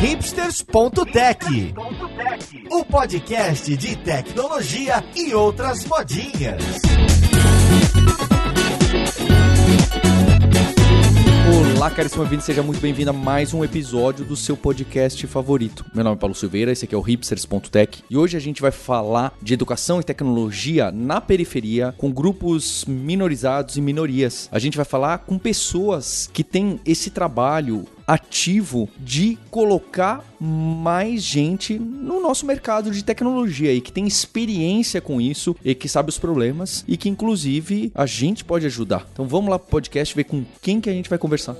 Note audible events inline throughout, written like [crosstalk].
hipsters.tech, o podcast de tecnologia e outras modinhas. Olá, caríssimo ouvinte, seja muito bem-vindo a mais um episódio do seu podcast favorito. Meu nome é Paulo Silveira, esse aqui é o hipsters.tech e hoje a gente vai falar de educação e tecnologia na periferia com grupos minorizados e minorias. A gente vai falar com pessoas que têm esse trabalho ativo de colocar mais gente no nosso mercado de tecnologia e que tem experiência com isso e que sabe os problemas e que inclusive a gente pode ajudar. Então vamos lá pro podcast ver com quem que a gente vai conversar.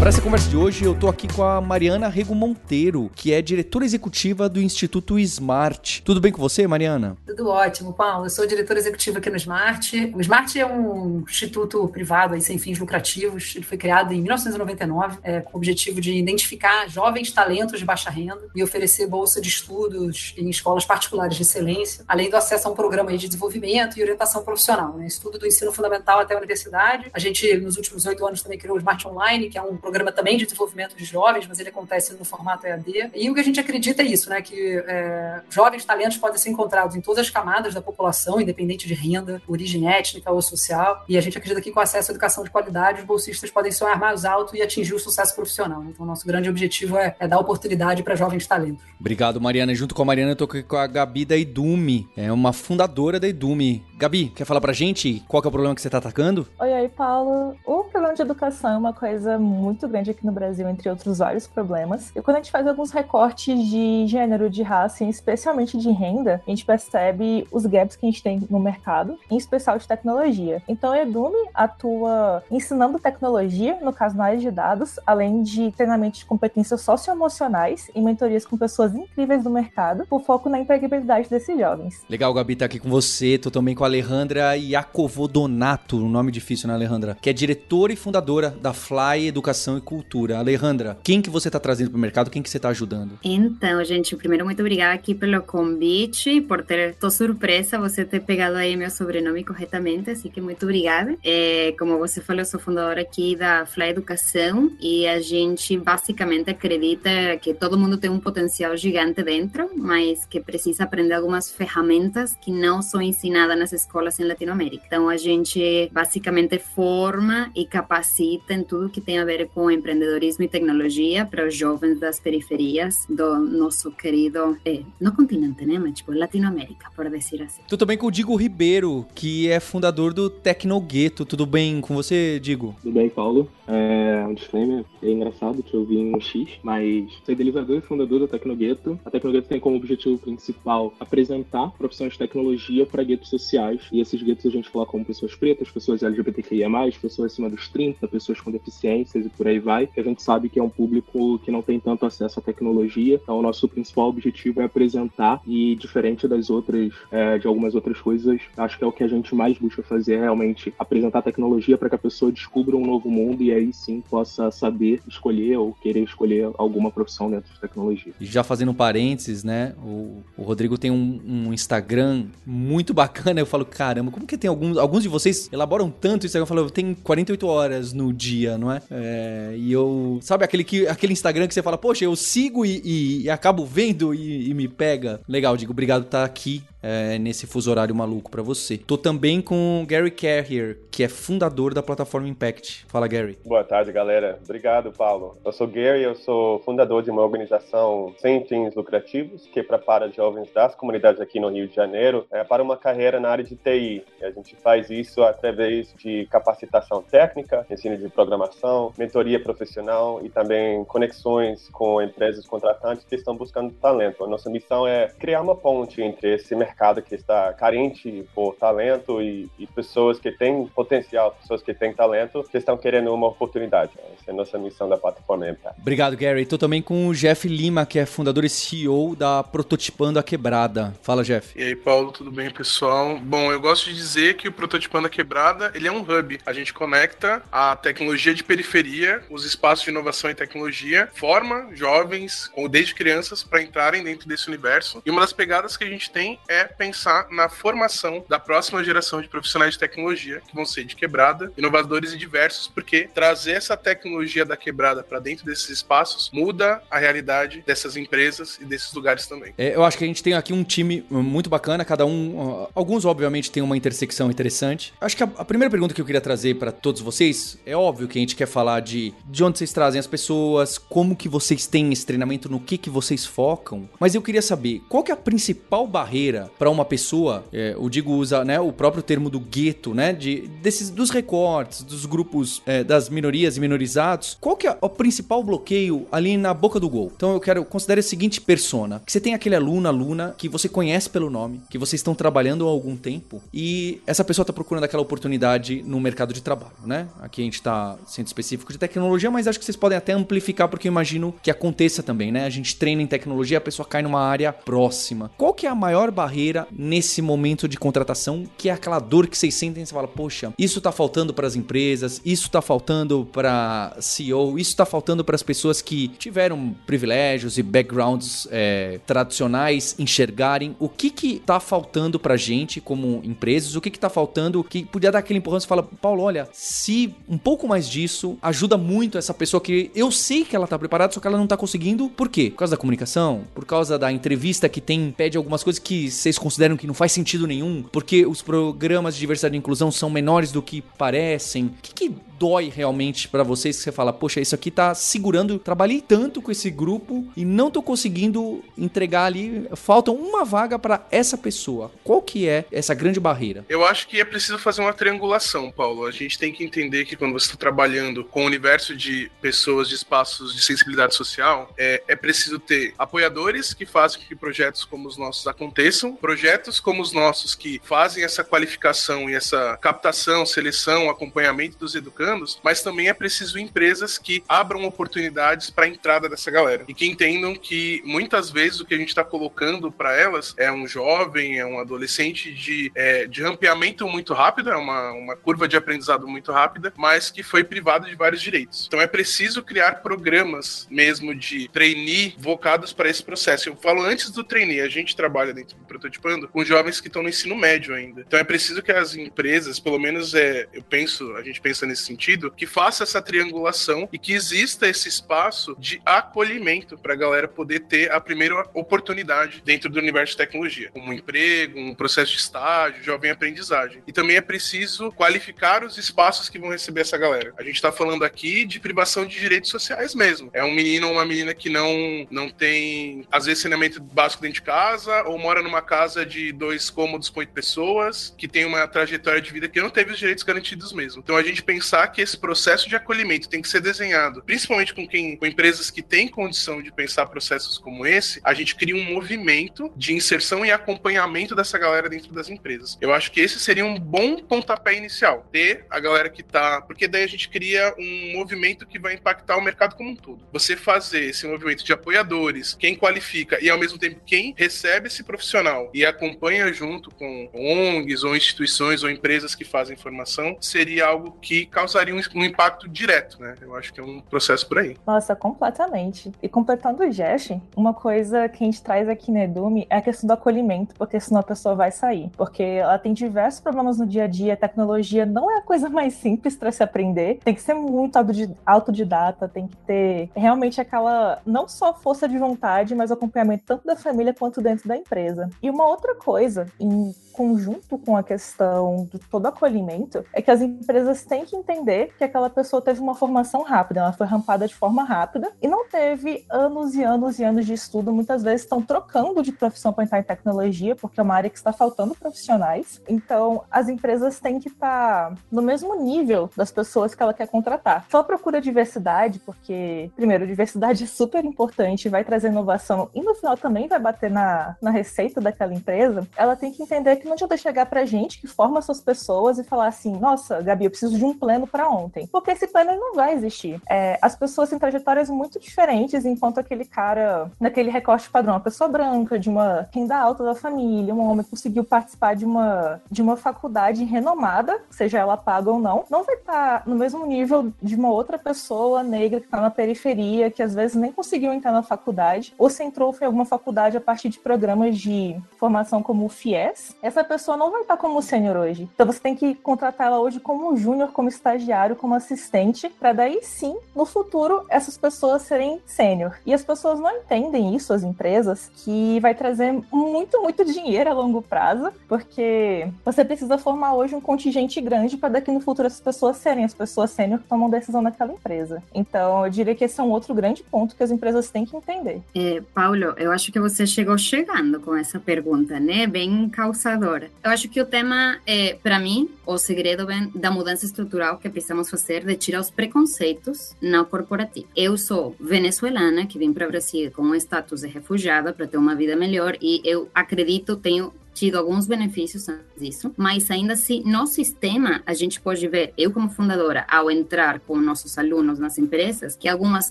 Para essa conversa de hoje, eu tô aqui com a Mariana Rego Monteiro, que é diretora executiva do Instituto Smart. Tudo bem com você, Mariana? Tudo ótimo, Paulo. Eu sou diretora executiva aqui no Smart. O Smart é um instituto privado aí, sem fins lucrativos. Ele foi criado em 1999 é, com o objetivo de identificar jovens talentos de baixa renda e oferecer bolsa de estudos em escolas particulares de excelência, além do acesso a um programa de desenvolvimento e orientação profissional. Né? Estudo do ensino fundamental até a universidade. A gente, nos últimos oito anos, também criou o Smart Online, que é um programa também de desenvolvimento de jovens, mas ele acontece no formato EAD. E o que a gente acredita é isso, né? Que é, jovens talentos podem ser encontrados em todas as camadas da população, independente de renda, origem étnica ou social. E a gente acredita que com acesso à educação de qualidade, os bolsistas podem sonhar mais alto e atingir o sucesso profissional. Então, nosso grande objetivo é, é dar oportunidade para jovens talentos. Obrigado, Mariana. Junto com a Mariana, eu tô aqui com a Gabi da Idume, é uma fundadora da Idume. Gabi, quer falar pra gente qual é o problema que você tá atacando? Oi, oi, Paulo. O problema de educação é uma coisa muito grande aqui no Brasil, entre outros vários problemas. E quando a gente faz alguns recortes de gênero, de raça, e especialmente de renda, a gente percebe os gaps que a gente tem no mercado, em especial de tecnologia. Então, a Edume atua ensinando tecnologia, no caso na área de dados, além de treinamento de competências socioemocionais e mentorias com pessoas incríveis do mercado, por foco na empregabilidade desses jovens. Legal, Gabi, tá aqui com você. Tô também com a Alejandra Iacovodonato, um nome difícil, né, Alejandra? Que é diretora e fundadora da Fly Educação e Cultura. Alejandra, quem que você está trazendo para o mercado? Quem que você está ajudando? Então, gente, primeiro, muito obrigada aqui pelo convite, por ter, tô surpresa você ter pegado aí meu sobrenome corretamente, assim que muito obrigada. É, como você falou, eu sou fundadora aqui da Fly Educação e a gente basicamente acredita que todo mundo tem um potencial gigante dentro, mas que precisa aprender algumas ferramentas que não são ensinadas nas escolas em Latinoamérica. Então, a gente basicamente forma e capacita em tudo que tem a ver com empreendedorismo e tecnologia para os jovens das periferias do nosso querido, é, no continente, né, mas tipo Latinoamérica, por dizer assim. Tô também com o Digo Ribeiro, que é fundador do Tecnogueto. Tudo bem com você, Digo? Tudo bem, Paulo. É um disclaimer, é engraçado que eu vim no X, mas sou idealizador e fundador da Tecnogueto. A Tecnogueto tem como objetivo principal apresentar profissões de tecnologia para guetos sociais, e esses guetos a gente coloca como pessoas pretas, pessoas LGBTQIA+, pessoas acima dos 30, pessoas com deficiências e por aí vai, a gente sabe que é um público que não tem tanto acesso à tecnologia, então o nosso principal objetivo é apresentar e diferente das outras, é, de algumas outras coisas, acho que é o que a gente mais busca fazer, é realmente apresentar tecnologia para que a pessoa descubra um novo mundo e aí sim possa saber escolher ou querer escolher alguma profissão dentro de tecnologia. E já fazendo parênteses, né, o, o Rodrigo tem um, um, Instagram muito bacana, eu falo, caramba, como que tem alguns, alguns de vocês elaboram tanto Instagram, eu falo, tem 48 horas no dia, não é? é e eu, sabe aquele, que, aquele Instagram que você fala, poxa, eu sigo e, e, e acabo vendo e, e, me pega. Legal, digo, obrigado por estar aqui é, nesse fuso horário maluco para você. Tô também com o Gary Carrier, que é fundador da plataforma Impact. Fala, Gary. Boa tarde, galera. Obrigado, Paulo. Eu sou Gary, eu sou fundador de uma organização sem fins lucrativos que prepara jovens das comunidades aqui no Rio de Janeiro é, para uma carreira na área de TI. E a gente faz isso através de capacitação técnica, ensino de programação, mentoria profissional e também conexões com empresas contratantes que estão buscando talento. A nossa missão é criar uma ponte entre esse mercado mercado que está carente por talento e, e, pessoas que têm potencial, pessoas que têm talento, que estão querendo uma oportunidade. Essa é a nossa missão da plataforma Impact. Obrigado, Gary. Estou também com o Jeff Lima, que é fundador e CEO da Prototipando a Quebrada. Fala, Jeff. E aí, Paulo, tudo bem, pessoal? Bom, eu gosto de dizer que o Prototipando a Quebrada, ele é um hub. A gente conecta a tecnologia de periferia, os espaços de inovação e tecnologia, forma jovens, ou desde crianças, para entrarem dentro desse universo. E uma das pegadas que a gente tem é é pensar na formação da próxima geração de profissionais de tecnologia, que vão ser de quebrada, inovadores e diversos, porque trazer essa tecnologia da quebrada para dentro desses espaços muda a realidade dessas empresas e desses lugares também. É, eu acho que a gente tem aqui um time muito bacana, cada um. Alguns, obviamente, tem uma intersecção interessante. Acho que a, a primeira pergunta que eu queria trazer para todos vocês é óbvio que a gente quer falar de de onde vocês trazem as pessoas, como que vocês têm esse treinamento, no que que vocês focam. Mas eu queria saber qual que é a principal barreira para uma pessoa. É, o Digo usa né, o próprio termo do gueto, né? De, desses, dos recortes, dos grupos é, das minorias e minorizados. Qual que é o principal bloqueio ali na boca do gol? Então eu quero considerar a seguinte persona: que você tem aquele aluno, aluna que você conhece pelo nome, que vocês estão trabalhando há algum tempo e essa pessoa está procurando aquela oportunidade no mercado de trabalho, né? Aqui a gente está sendo específico de tecnologia, mas acho que vocês podem até amplificar porque eu imagino que aconteça também, né? A gente treina em tecnologia, a pessoa cai numa área próxima. Qual que é a maior barreira nesse momento de contratação, que é aquela dor que vocês sentem você fala, poxa, isso tá faltando para as empresas, isso tá faltando para CEO, isso tá faltando para as pessoas que tiveram privilégios e backgrounds é, tradicionais enxergarem o que que tá faltando pra gente como empresas, o que que tá faltando que podia dar aquele empurrão e fala, Paulo, olha, se um pouco mais disso ajuda muito essa pessoa que eu sei que ela tá preparada, só que ela não tá conseguindo. Por quê? Por causa da comunicação, por causa da entrevista que tem, pede algumas coisas que vocês consideram que não faz sentido nenhum, porque os programas de diversidade e inclusão são menores do que parecem. O que, que dói realmente para vocês que você fala, poxa, isso aqui tá segurando, trabalhei tanto com esse grupo e não tô conseguindo entregar ali, falta uma vaga para essa pessoa. Qual que é essa grande barreira? Eu acho que é preciso fazer uma triangulação, Paulo. A gente tem que entender que quando você está trabalhando com o universo de pessoas de espaços de sensibilidade social, é, é preciso ter apoiadores que fazem que projetos como os nossos aconteçam, projetos como os nossos que fazem essa qualificação e essa captação, seleção, acompanhamento dos educantes mas também é preciso empresas que abram oportunidades para a entrada dessa galera e que entendam que muitas vezes o que a gente está colocando para elas é um jovem, é um adolescente de, é, de rampeamento muito rápido, é uma, uma curva de aprendizado muito rápida, mas que foi privado de vários direitos. Então é preciso criar programas mesmo de trainee vocados para esse processo. Eu falo antes do trainee, a gente trabalha dentro do Prototipando com jovens que estão no ensino médio ainda. Então é preciso que as empresas, pelo menos é, eu penso, a gente pensa nesse sentido, sentido, que faça essa triangulação e que exista esse espaço de acolhimento para a galera poder ter a primeira oportunidade dentro do universo de tecnologia, como um emprego, um processo de estágio, jovem aprendizagem. E também é preciso qualificar os espaços que vão receber essa galera. A gente está falando aqui de privação de direitos sociais mesmo. É um menino ou uma menina que não, não tem, às vezes, saneamento básico dentro de casa, ou mora numa casa de dois cômodos com oito pessoas, que tem uma trajetória de vida que não teve os direitos garantidos mesmo. Então a gente pensar que esse processo de acolhimento tem que ser desenhado, principalmente com quem, com empresas que têm condição de pensar processos como esse, a gente cria um movimento de inserção e acompanhamento dessa galera dentro das empresas. Eu acho que esse seria um bom pontapé inicial, ter a galera que tá, porque daí a gente cria um movimento que vai impactar o mercado como um todo. Você fazer esse movimento de apoiadores, quem qualifica e ao mesmo tempo quem recebe esse profissional e acompanha junto com ONGs ou instituições ou empresas que fazem formação, seria algo que causaria causaria um, um, impacto direto, né? Eu acho que é um processo por aí. Nossa, completamente. E completando o Jesh, uma coisa que a gente traz aqui na Edume é a questão do acolhimento, porque senão a pessoa vai sair. Porque ela tem diversos problemas no dia a dia, a tecnologia não é a coisa [laughs] mais simples para se aprender, tem que ser muito autodidata, tem que ter realmente aquela, não só força de vontade, mas acompanhamento tanto da família quanto dentro da empresa. E uma outra coisa, em conjunto com a questão do todo acolhimento, é que as empresas têm que entender que aquela pessoa teve uma formação rápida, ela foi rampada de forma rápida e não teve anos e anos e anos de estudo. Muitas vezes estão trocando de profissão para entrar em tecnologia, porque é uma área que está faltando profissionais. Então, as empresas têm que estar no mesmo nível das pessoas que ela quer contratar. Só procura diversidade, porque, primeiro, diversidade é super importante, vai trazer inovação e no final também vai bater na, na receita daquela empresa. Ela tem que entender que não adianta chegar pra gente que forma essas pessoas e falar assim: nossa, Gabi, eu preciso de um plano para ontem. Porque esse plano não vai existir. É, as pessoas têm trajetórias muito diferentes, enquanto aquele cara, naquele recorte padrão, uma pessoa branca, de uma renda alta da família, um homem conseguiu participar de uma, de uma faculdade renomada, seja ela paga ou não, não vai estar no mesmo nível de uma outra pessoa negra que está na periferia, que às vezes nem conseguiu entrar na faculdade, ou se entrou em alguma faculdade a partir de programas de formação como o FIES, essa pessoa não vai estar como sênior hoje. Então você tem que contratar ela hoje como júnior, como estagiário, como assistente, para daí sim, no futuro, essas pessoas serem sênior. E as pessoas não entendem isso, as empresas, que vai trazer muito, muito dinheiro a longo prazo, porque você precisa formar hoje um contingente grande para daqui no futuro essas pessoas serem as pessoas sênior que tomam decisão naquela empresa. Então, eu diria que esse é um outro grande ponto que as empresas têm que entender. É, Paulo, eu acho que você chegou chegando com essa pergunta, né? Bem causadora. Eu acho que o tema é, para mim, o segredo da mudança estrutural que precisamos fazer de tirar os preconceitos no corporativo. Eu sou venezuelana, que vim para o Brasil com um status de refugiada para ter uma vida melhor e eu acredito, tenho tido alguns benefícios disso, mas ainda assim, no sistema, a gente pode ver, eu como fundadora, ao entrar com nossos alunos nas empresas, que algumas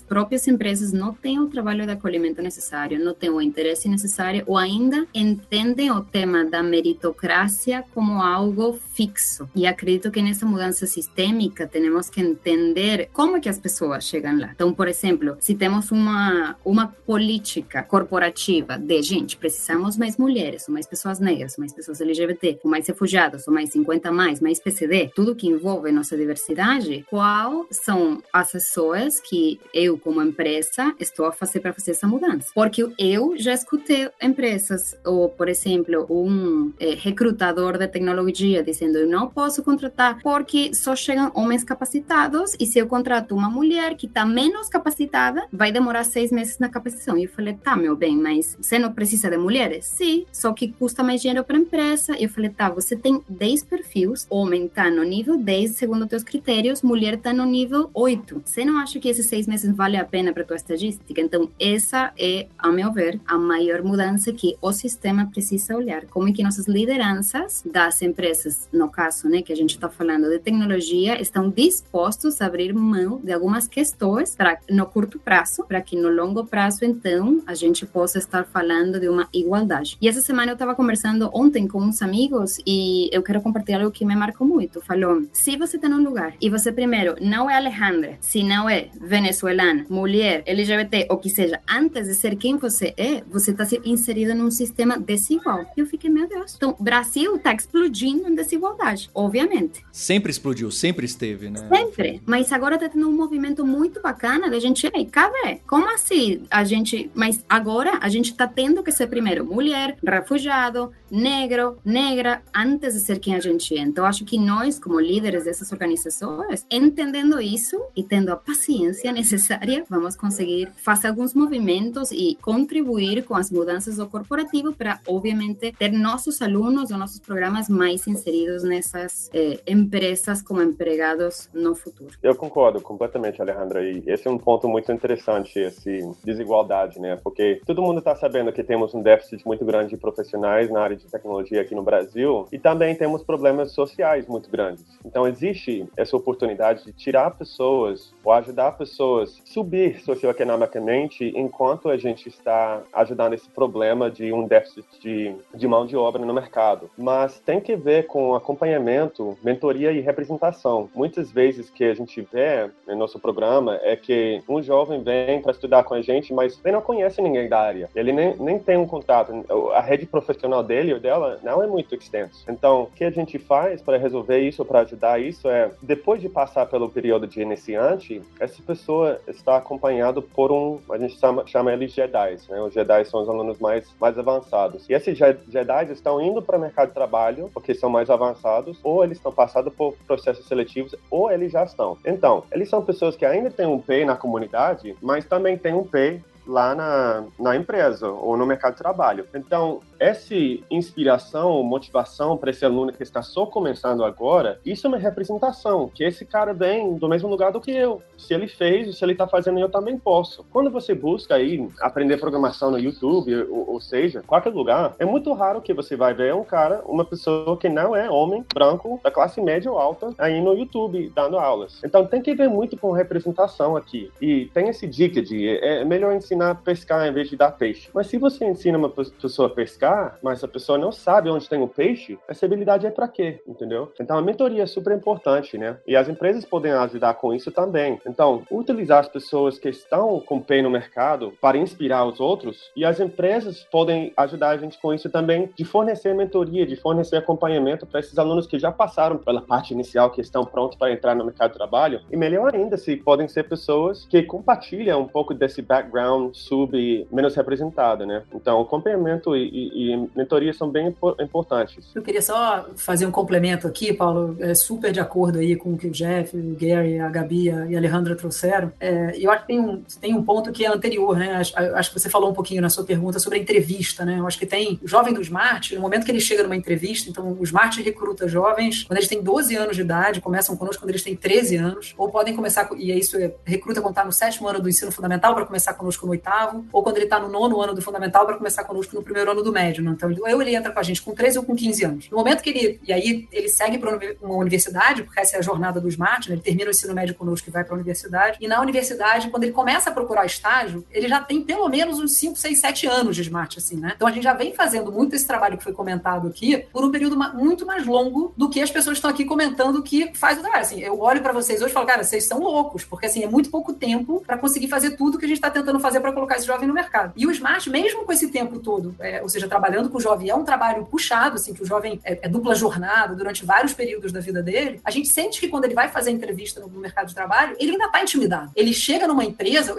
próprias empresas não têm o trabalho de acolhimento necessário, não têm o interesse necessário, ou ainda entendem o tema da meritocracia como algo fixo. E acredito que nessa mudança sistêmica, temos que entender como é que as pessoas chegam lá. Então, por exemplo, se temos uma, uma política corporativa de, gente, precisamos mais mulheres, mais pessoas negras, mais pessoas LGBT, mais refugiados, ou mais 50 mais, mais PCD, tudo que envolve nossa diversidade, qual são as pessoas que eu, como empresa, estou a fazer para fazer essa mudança? Porque eu já escutei empresas, ou, por exemplo, um é, recrutador de tecnologia dizendo eu não posso contratar porque só chegam homens capacitados e se eu contrato uma mulher que está menos capacitada, vai demorar seis meses na capacitação. E eu falei, tá, meu bem, mas você não precisa de mulheres? Sim, só que custa mais dinheiro para a empresa. Eu falei, tá, você tem 10 perfis, homem tá no nível 10, segundo teus critérios, mulher tá no nível 8. Você não acha que esses seis meses vale a pena para tua estatística? Então, essa é, a meu ver, a maior mudança que o sistema precisa olhar. Como é que nossas lideranças das empresas, no caso, né, que a gente está falando de tecnologia, estão dispostos a abrir mão de algumas questões para no curto prazo, para que no longo prazo, então, a gente possa estar falando de uma igualdade. E essa semana eu estava conversando conversando ontem com uns amigos e eu quero compartilhar algo que me marcou muito. Falou: se você está num lugar e você primeiro não é Alejandra, se não é venezuelana, mulher, LGBT, ou que seja, antes de ser quem você é, você está inserido num sistema desigual. Eu fiquei, meu Deus. Então, Brasil está explodindo em desigualdade, obviamente. Sempre explodiu, sempre esteve, né? Sempre. Mas agora está tendo um movimento muito bacana da gente, ei, cadê? Como assim a gente. Mas agora a gente está tendo que ser primeiro mulher, refugiado, negro, negra, antes de ser quem a gente é. Então, acho que nós, como líderes dessas organizações, entendendo isso e tendo a paciência necessária, vamos conseguir fazer alguns movimentos e contribuir com as mudanças do corporativo para, obviamente, ter nossos alunos ou nossos programas mais inseridos nessas eh, empresas como empregados no futuro. Eu concordo completamente, Alejandra. E esse é um ponto muito interessante, esse desigualdade, né? Porque todo mundo está sabendo que temos um déficit muito grande de profissionais na área de tecnologia aqui no Brasil e também temos problemas sociais muito grandes. Então existe essa oportunidade de tirar pessoas ou ajudar pessoas a subir socioeconomicamente enquanto a gente está ajudando esse problema de um déficit de, de mão de obra no mercado. Mas tem que ver com acompanhamento, mentoria e representação. Muitas vezes que a gente vê no nosso programa é que um jovem vem para estudar com a gente, mas ele não conhece ninguém da área. Ele nem, nem tem um contato. A rede profissional dele ou dela não é muito extenso. Então, o que a gente faz para resolver isso, para ajudar isso, é depois de passar pelo período de iniciante, essa pessoa está acompanhado por um, a gente chama, chama eles Jedi, né? Os Jedi são os alunos mais, mais avançados. E esses Jedi estão indo para o mercado de trabalho porque são mais avançados, ou eles estão passando por processos seletivos, ou eles já estão. Então, eles são pessoas que ainda têm um P na comunidade, mas também têm um P lá na, na empresa ou no mercado de trabalho. Então, essa inspiração, motivação para esse aluno que está só começando agora, isso é uma representação, que esse cara vem do mesmo lugar do que eu. Se ele fez, se ele está fazendo, eu também posso. Quando você busca aí aprender programação no YouTube, ou, ou seja, qualquer lugar, é muito raro que você vai ver um cara, uma pessoa que não é homem, branco, da classe média ou alta, aí no YouTube, dando aulas. Então tem que ver muito com representação aqui. E tem esse dica de é melhor ensinar a pescar em vez de dar peixe. Mas se você ensina uma pessoa a pescar, mas a pessoa não sabe onde tem o peixe, essa habilidade é para quê? Entendeu? Então a mentoria é super importante, né? E as empresas podem ajudar com isso também. Então, utilizar as pessoas que estão com pé no mercado para inspirar os outros e as empresas podem ajudar a gente com isso também de fornecer mentoria, de fornecer acompanhamento para esses alunos que já passaram pela parte inicial, que estão prontos para entrar no mercado de trabalho. E melhor ainda, se podem ser pessoas que compartilham um pouco desse background sub menos representado, né? Então, acompanhamento e, e, e mentoria são bem importantes. Eu queria só fazer um complemento aqui, Paulo, é super de acordo aí com o que o Jeff, o Gary, a Gabi e a Alejandra trouxeram. É, eu acho que tem um, tem um ponto que é anterior, né? Acho, acho, que você falou um pouquinho na sua pergunta sobre a entrevista, né? Eu acho que tem o jovem do Smart, no momento que ele chega numa entrevista, então o Smart recruta jovens quando eles têm 12 anos de idade, começam conosco quando eles têm 13 anos, ou podem começar, e é isso, recruta quando está no sétimo ano do ensino fundamental para começar conosco no oitavo, ou quando ele está no nono ano do fundamental para começar conosco no primeiro ano do médio. Né? Então, ou ele entra com a gente com 13 ou com 15 anos. No momento que ele, e aí ele segue para uma universidade, porque essa é a jornada do Smart, né? ele termina o ensino médio conosco e vai para a universidade, e na universidade, quando ele começa a procurar estágio, ele já tem pelo menos uns 5, 6, 7 anos de Smart, assim, né? Então a gente já vem fazendo muito esse trabalho que foi comentado aqui por um período muito mais longo do que as pessoas estão aqui comentando que faz o trabalho. Assim, eu olho para vocês hoje e falo, cara, vocês são loucos, porque assim, é muito pouco tempo para conseguir fazer tudo que a gente está tentando fazer para colocar esse jovem no mercado. E o Smart, mesmo com esse tempo todo, é, ou seja, trabalhando com o jovem, é um trabalho puxado, assim, que o jovem é, é, dupla jornada durante vários períodos da vida dele, a gente sente que quando ele vai fazer entrevista no mercado de trabalho, ele ainda está intimidado. Ele chega numa empresa,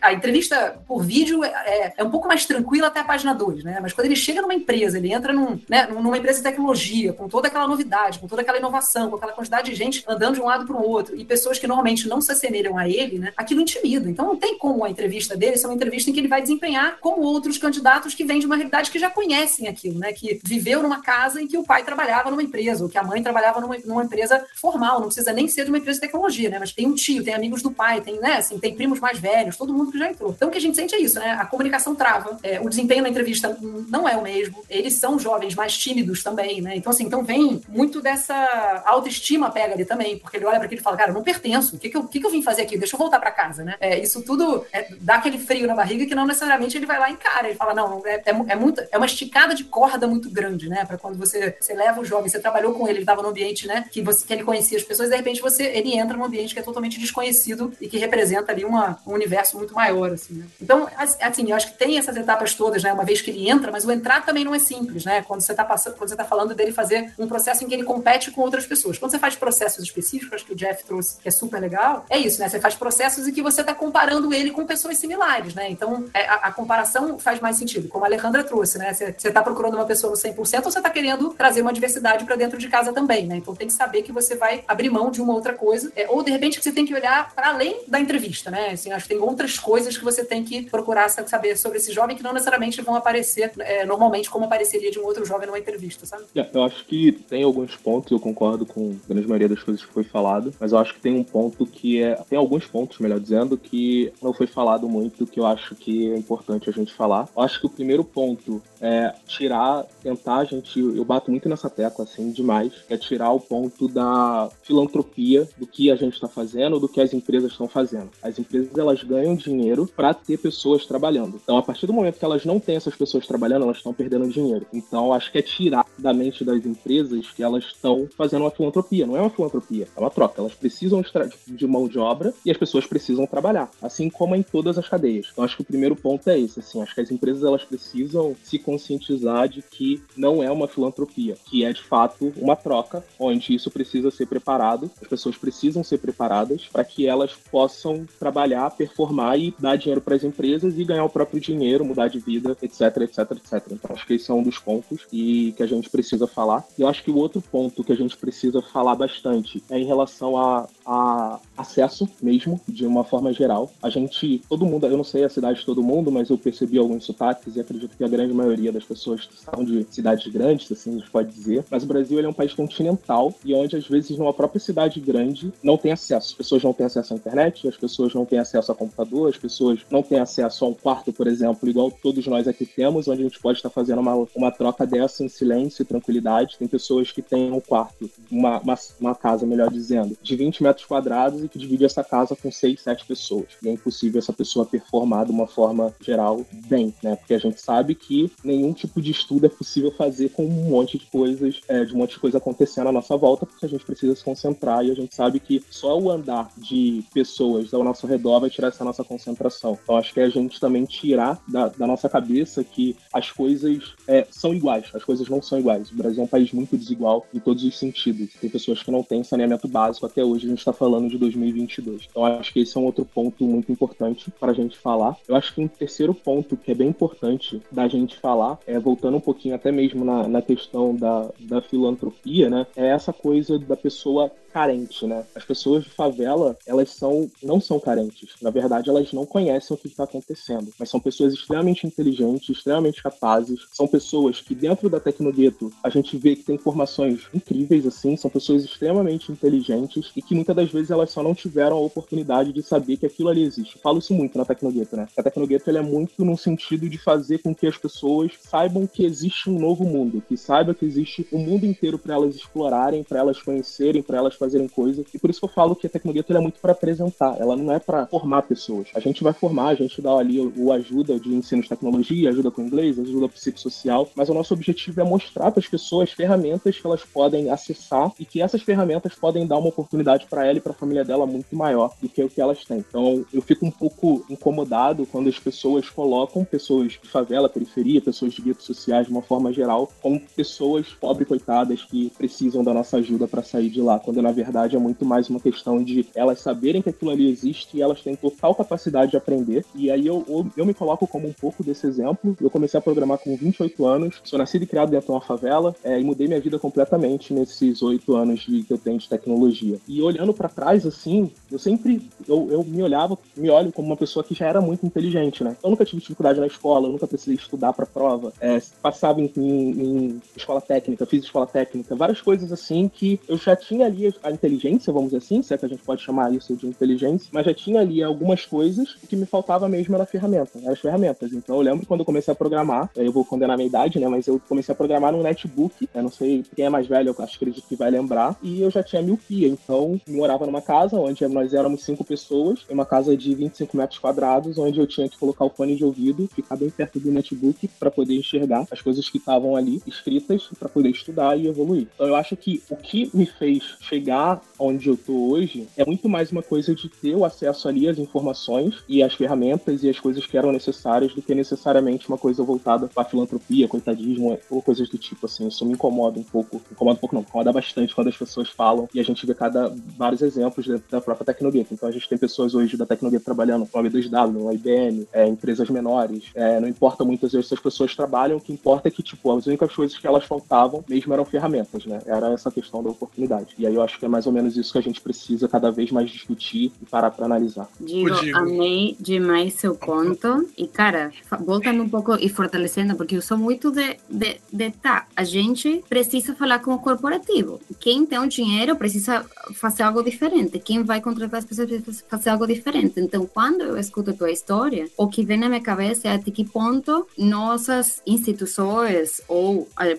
a entrevista por vídeo é, é, é um pouco mais tranquila até a página 2, né? Mas quando ele chega numa empresa, ele entra num, né, numa empresa de tecnologia, com toda aquela novidade, com toda aquela inovação, com aquela quantidade de gente andando de um lado para o outro, e pessoas que normalmente não se assemelham a ele, né? Aquilo intimida. Então não tem como a entrevista dele ser uma entrevista em que ele vai desempenhar como outros candidatos que vêm de uma realidade que já conhecem aquilo, né? Que viveu numa casa em que o pai trabalhava numa empresa, ou que a mãe trabalhava numa, numa empresa formal, não precisa nem ser de uma empresa de tecnologia, né? Mas tem um tio, tem amigos do pai, tem, né? Assim, tem primos mais velhos, todo mundo que já entrou. Então o que a gente sente é isso, né? A comunicação trava, é, o desempenho na entrevista não é o mesmo, eles são jovens mais tímidos também, né? Então, assim, então vem muito dessa autoestima pega ali também, porque ele olha para aquilo e fala, cara, eu não pertenço, o que que eu, que que eu vim fazer aqui? Deixa eu voltar para casa, né? É, isso tudo é, dá aquele frio na barriga que não necessariamente ele vai lá em cara, ele fala, não, é, é, é, muito, é uma esticada de corda muito grande, né? Para quando você, você leva o jovem, você trabalhou com ele, ele estava no ambiente, né? Que, você, que ele conhecia as pessoas, de repente você, ele entra num ambiente que é totalmente desconhecido e que representa ali uma, um universo muito maior, assim, né? Então, assim, eu acho que tem essas etapas todas, né? Uma vez que ele entra, mas o entrar também não é simples, né? Quando você está passando, quando você tá falando dele fazer um processo em que ele compete com outras pessoas. Quando você faz processos específicos, acho que o Jeff trouxe, que é super legal, é isso, né? Você faz processos em que você está comparando ele com pessoas similares, né? Então, é, a, a, comparação faz mais sentido, como a Alejandra trouxe, né? Você está procurando uma pessoa no 100% ou você está querendo trazer uma diversidade para dentro de casa também, né? Então, tem que saber que você vai abrir mão de uma outra coisa, é, ou de repente que você tem que olhar para além da entrevista, né? Assim, acho que tem outras coisas que você tem que procurar saber sobre esse jovem que não necessariamente vão aparecer é, normalmente como apareceria de um outro jovem numa entrevista, sabe? É, eu acho que tem alguns pontos, eu concordo com a grande maioria das coisas que foi falado, mas eu acho que tem um ponto que é. Tem alguns pontos, melhor dizendo, que não foi falado muito, que eu acho que é importante a gente falar. Eu acho que o primeiro ponto é tirar, tentar a gente. Eu bato muito nessa tecla, assim, demais, é tirar o ponto da filantropia do que a gente está fazendo, do que as empresas estão fazendo. As empresas elas ganham dinheiro para ter pessoas trabalhando. Então, a partir do momento que elas não têm essas pessoas trabalhando, elas estão perdendo dinheiro. Então, acho que é tirar da mente das empresas que elas estão fazendo uma filantropia. Não é uma filantropia, é uma troca. Elas precisam de mão de obra e as pessoas precisam trabalhar, assim como em todas as cadeias. Então, acho que o primeiro ponto é esse. Assim, acho que as empresas elas precisam se conscientizar de que não é uma filantropia, que é de fato uma troca, onde isso precisa ser preparado. As pessoas precisam ser preparadas para que elas possam trabalhar, performar e dar dinheiro para as empresas e ganhar o próprio dinheiro, mudar de vida, etc, etc, etc. Então, acho que esse é um dos pontos e que a gente precisa falar. E eu acho que o outro ponto que a gente precisa falar bastante é em relação a, a acesso mesmo, de uma forma geral. A gente, todo mundo, eu não não sei a cidade de todo mundo, mas eu percebi alguns sotaques e acredito que a grande maioria das pessoas são de cidades grandes, assim a gente pode dizer. Mas o Brasil é um país continental e onde às vezes numa própria cidade grande não tem acesso. As pessoas não têm acesso à internet, as pessoas não têm acesso a computador, as pessoas não têm acesso a um quarto, por exemplo, igual todos nós aqui temos, onde a gente pode estar fazendo uma, uma troca dessa em silêncio e tranquilidade. Tem pessoas que têm um quarto, uma, uma, uma casa, melhor dizendo, de 20 metros quadrados e que divide essa casa com 6, 7 pessoas. E é impossível essa pessoa performar de uma forma geral bem, né? Porque a gente sabe que nenhum tipo de estudo é possível fazer com um monte de coisas, é, de um monte de coisa acontecendo à nossa volta, porque a gente precisa se concentrar e a gente sabe que só o andar de pessoas ao nosso redor vai tirar essa nossa concentração. Então acho que é a gente também tirar da, da nossa cabeça que as coisas é, são iguais, as coisas não são iguais. O Brasil é um país muito desigual em todos os sentidos. Tem pessoas que não têm saneamento básico até hoje, a gente está falando de 2022. Então acho que esse é um outro ponto muito importante para a gente falar. Eu acho que um terceiro ponto que é bem importante da gente falar, é voltando um pouquinho até mesmo na, na questão da, da filantropia, né? É essa coisa da pessoa carente, né? As pessoas de favela, elas são não são carentes. Na verdade, elas não conhecem o que está acontecendo, mas são pessoas extremamente inteligentes, extremamente capazes. São pessoas que dentro da Tecnogueto a gente vê que tem informações incríveis assim, são pessoas extremamente inteligentes e que muitas das vezes elas só não tiveram a oportunidade de saber que aquilo ali existe. Eu falo isso muito na Tecnogueto, né? A Tecnogueto é muito no sentido de fazer com que as pessoas saibam que existe um novo mundo, que saiba que existe um mundo inteiro para elas explorarem, para elas conhecerem, para elas fazerem coisas. E por isso que eu falo que a tecnologia é muito para apresentar, ela não é para formar pessoas. A gente vai formar, a gente dá ali o ajuda de ensino de tecnologia, ajuda com inglês, ajuda psicossocial, mas o nosso objetivo é mostrar para as pessoas ferramentas que elas podem acessar e que essas ferramentas podem dar uma oportunidade para ela e para a família dela muito maior do que o que elas têm. Então eu fico um pouco incomodado quando as pessoas colocam pessoas de favela, periferia, pessoas de guetos sociais de uma forma geral, como pessoas pobres coitadas que precisam da nossa ajuda para sair de lá, quando na verdade é muito mais uma questão de elas saberem que aquilo ali existe e elas têm total capacidade de aprender. E aí eu, eu, eu me coloco como um pouco desse exemplo. Eu comecei a programar com 28 anos, sou nascido e criado dentro de uma favela é, e mudei minha vida completamente nesses oito anos de, que eu tenho de tecnologia. E olhando para trás, assim, eu sempre eu, eu me olhava, me olho como uma pessoa que já era muito inteligente, né? Eu nunca tive dificuldade na escola, eu nunca precisei estudar para prova, é, passava em, em, em escola técnica, fiz escola técnica, várias coisas assim que eu já tinha ali a inteligência, vamos dizer assim, se é a gente pode chamar isso de inteligência, mas já tinha ali algumas coisas que me faltava mesmo era ferramenta, eram as ferramentas. Então eu lembro quando eu comecei a programar, eu vou condenar a minha idade, né, mas eu comecei a programar num netbook, eu não sei quem é mais velho, eu acho que acredito que vai lembrar, e eu já tinha miopia, então morava numa casa onde nós éramos cinco pessoas, uma casa de 25 metros quadrados, onde eu tinha que colocar o fone de ouvido, ficar bem perto do netbook para poder enxergar as coisas que estavam ali escritas para poder estudar e evoluir. Então eu acho que o que me fez chegar onde eu tô hoje é muito mais uma coisa de ter o acesso ali às informações e às ferramentas e às coisas que eram necessárias do que necessariamente uma coisa voltada para filantropia, coitadismo ou coisas do tipo assim. Isso me incomoda um pouco. Incomoda um pouco não, incomoda bastante quando as pessoas falam e a gente vê cada vários exemplos da própria Tecnogueto. Então a gente tem pessoas hoje da Tecnogueto trabalhando com a B2W, uma IBM, é, empresas menores. É, não importa muitas vezes se as pessoas trabalham, o que importa é que tipo as únicas coisas que elas faltavam mesmo eram ferramentas, né? Era essa questão da oportunidade. E aí eu acho que é mais ou menos isso que a gente precisa cada vez mais discutir e parar para analisar. Digo, amei demais seu ponto. E, cara, voltando um pouco e fortalecendo, porque eu sou muito de, de, de tá, a gente precisa falar com o corporativo. Quem tem o dinheiro precisa fazer algo diferente. Quem vai contratar as pessoas precisa fazer algo diferente. Então, quando eu escuto a história, o que vem na minha cabeça é até que ponto nossas instituições ou, eh,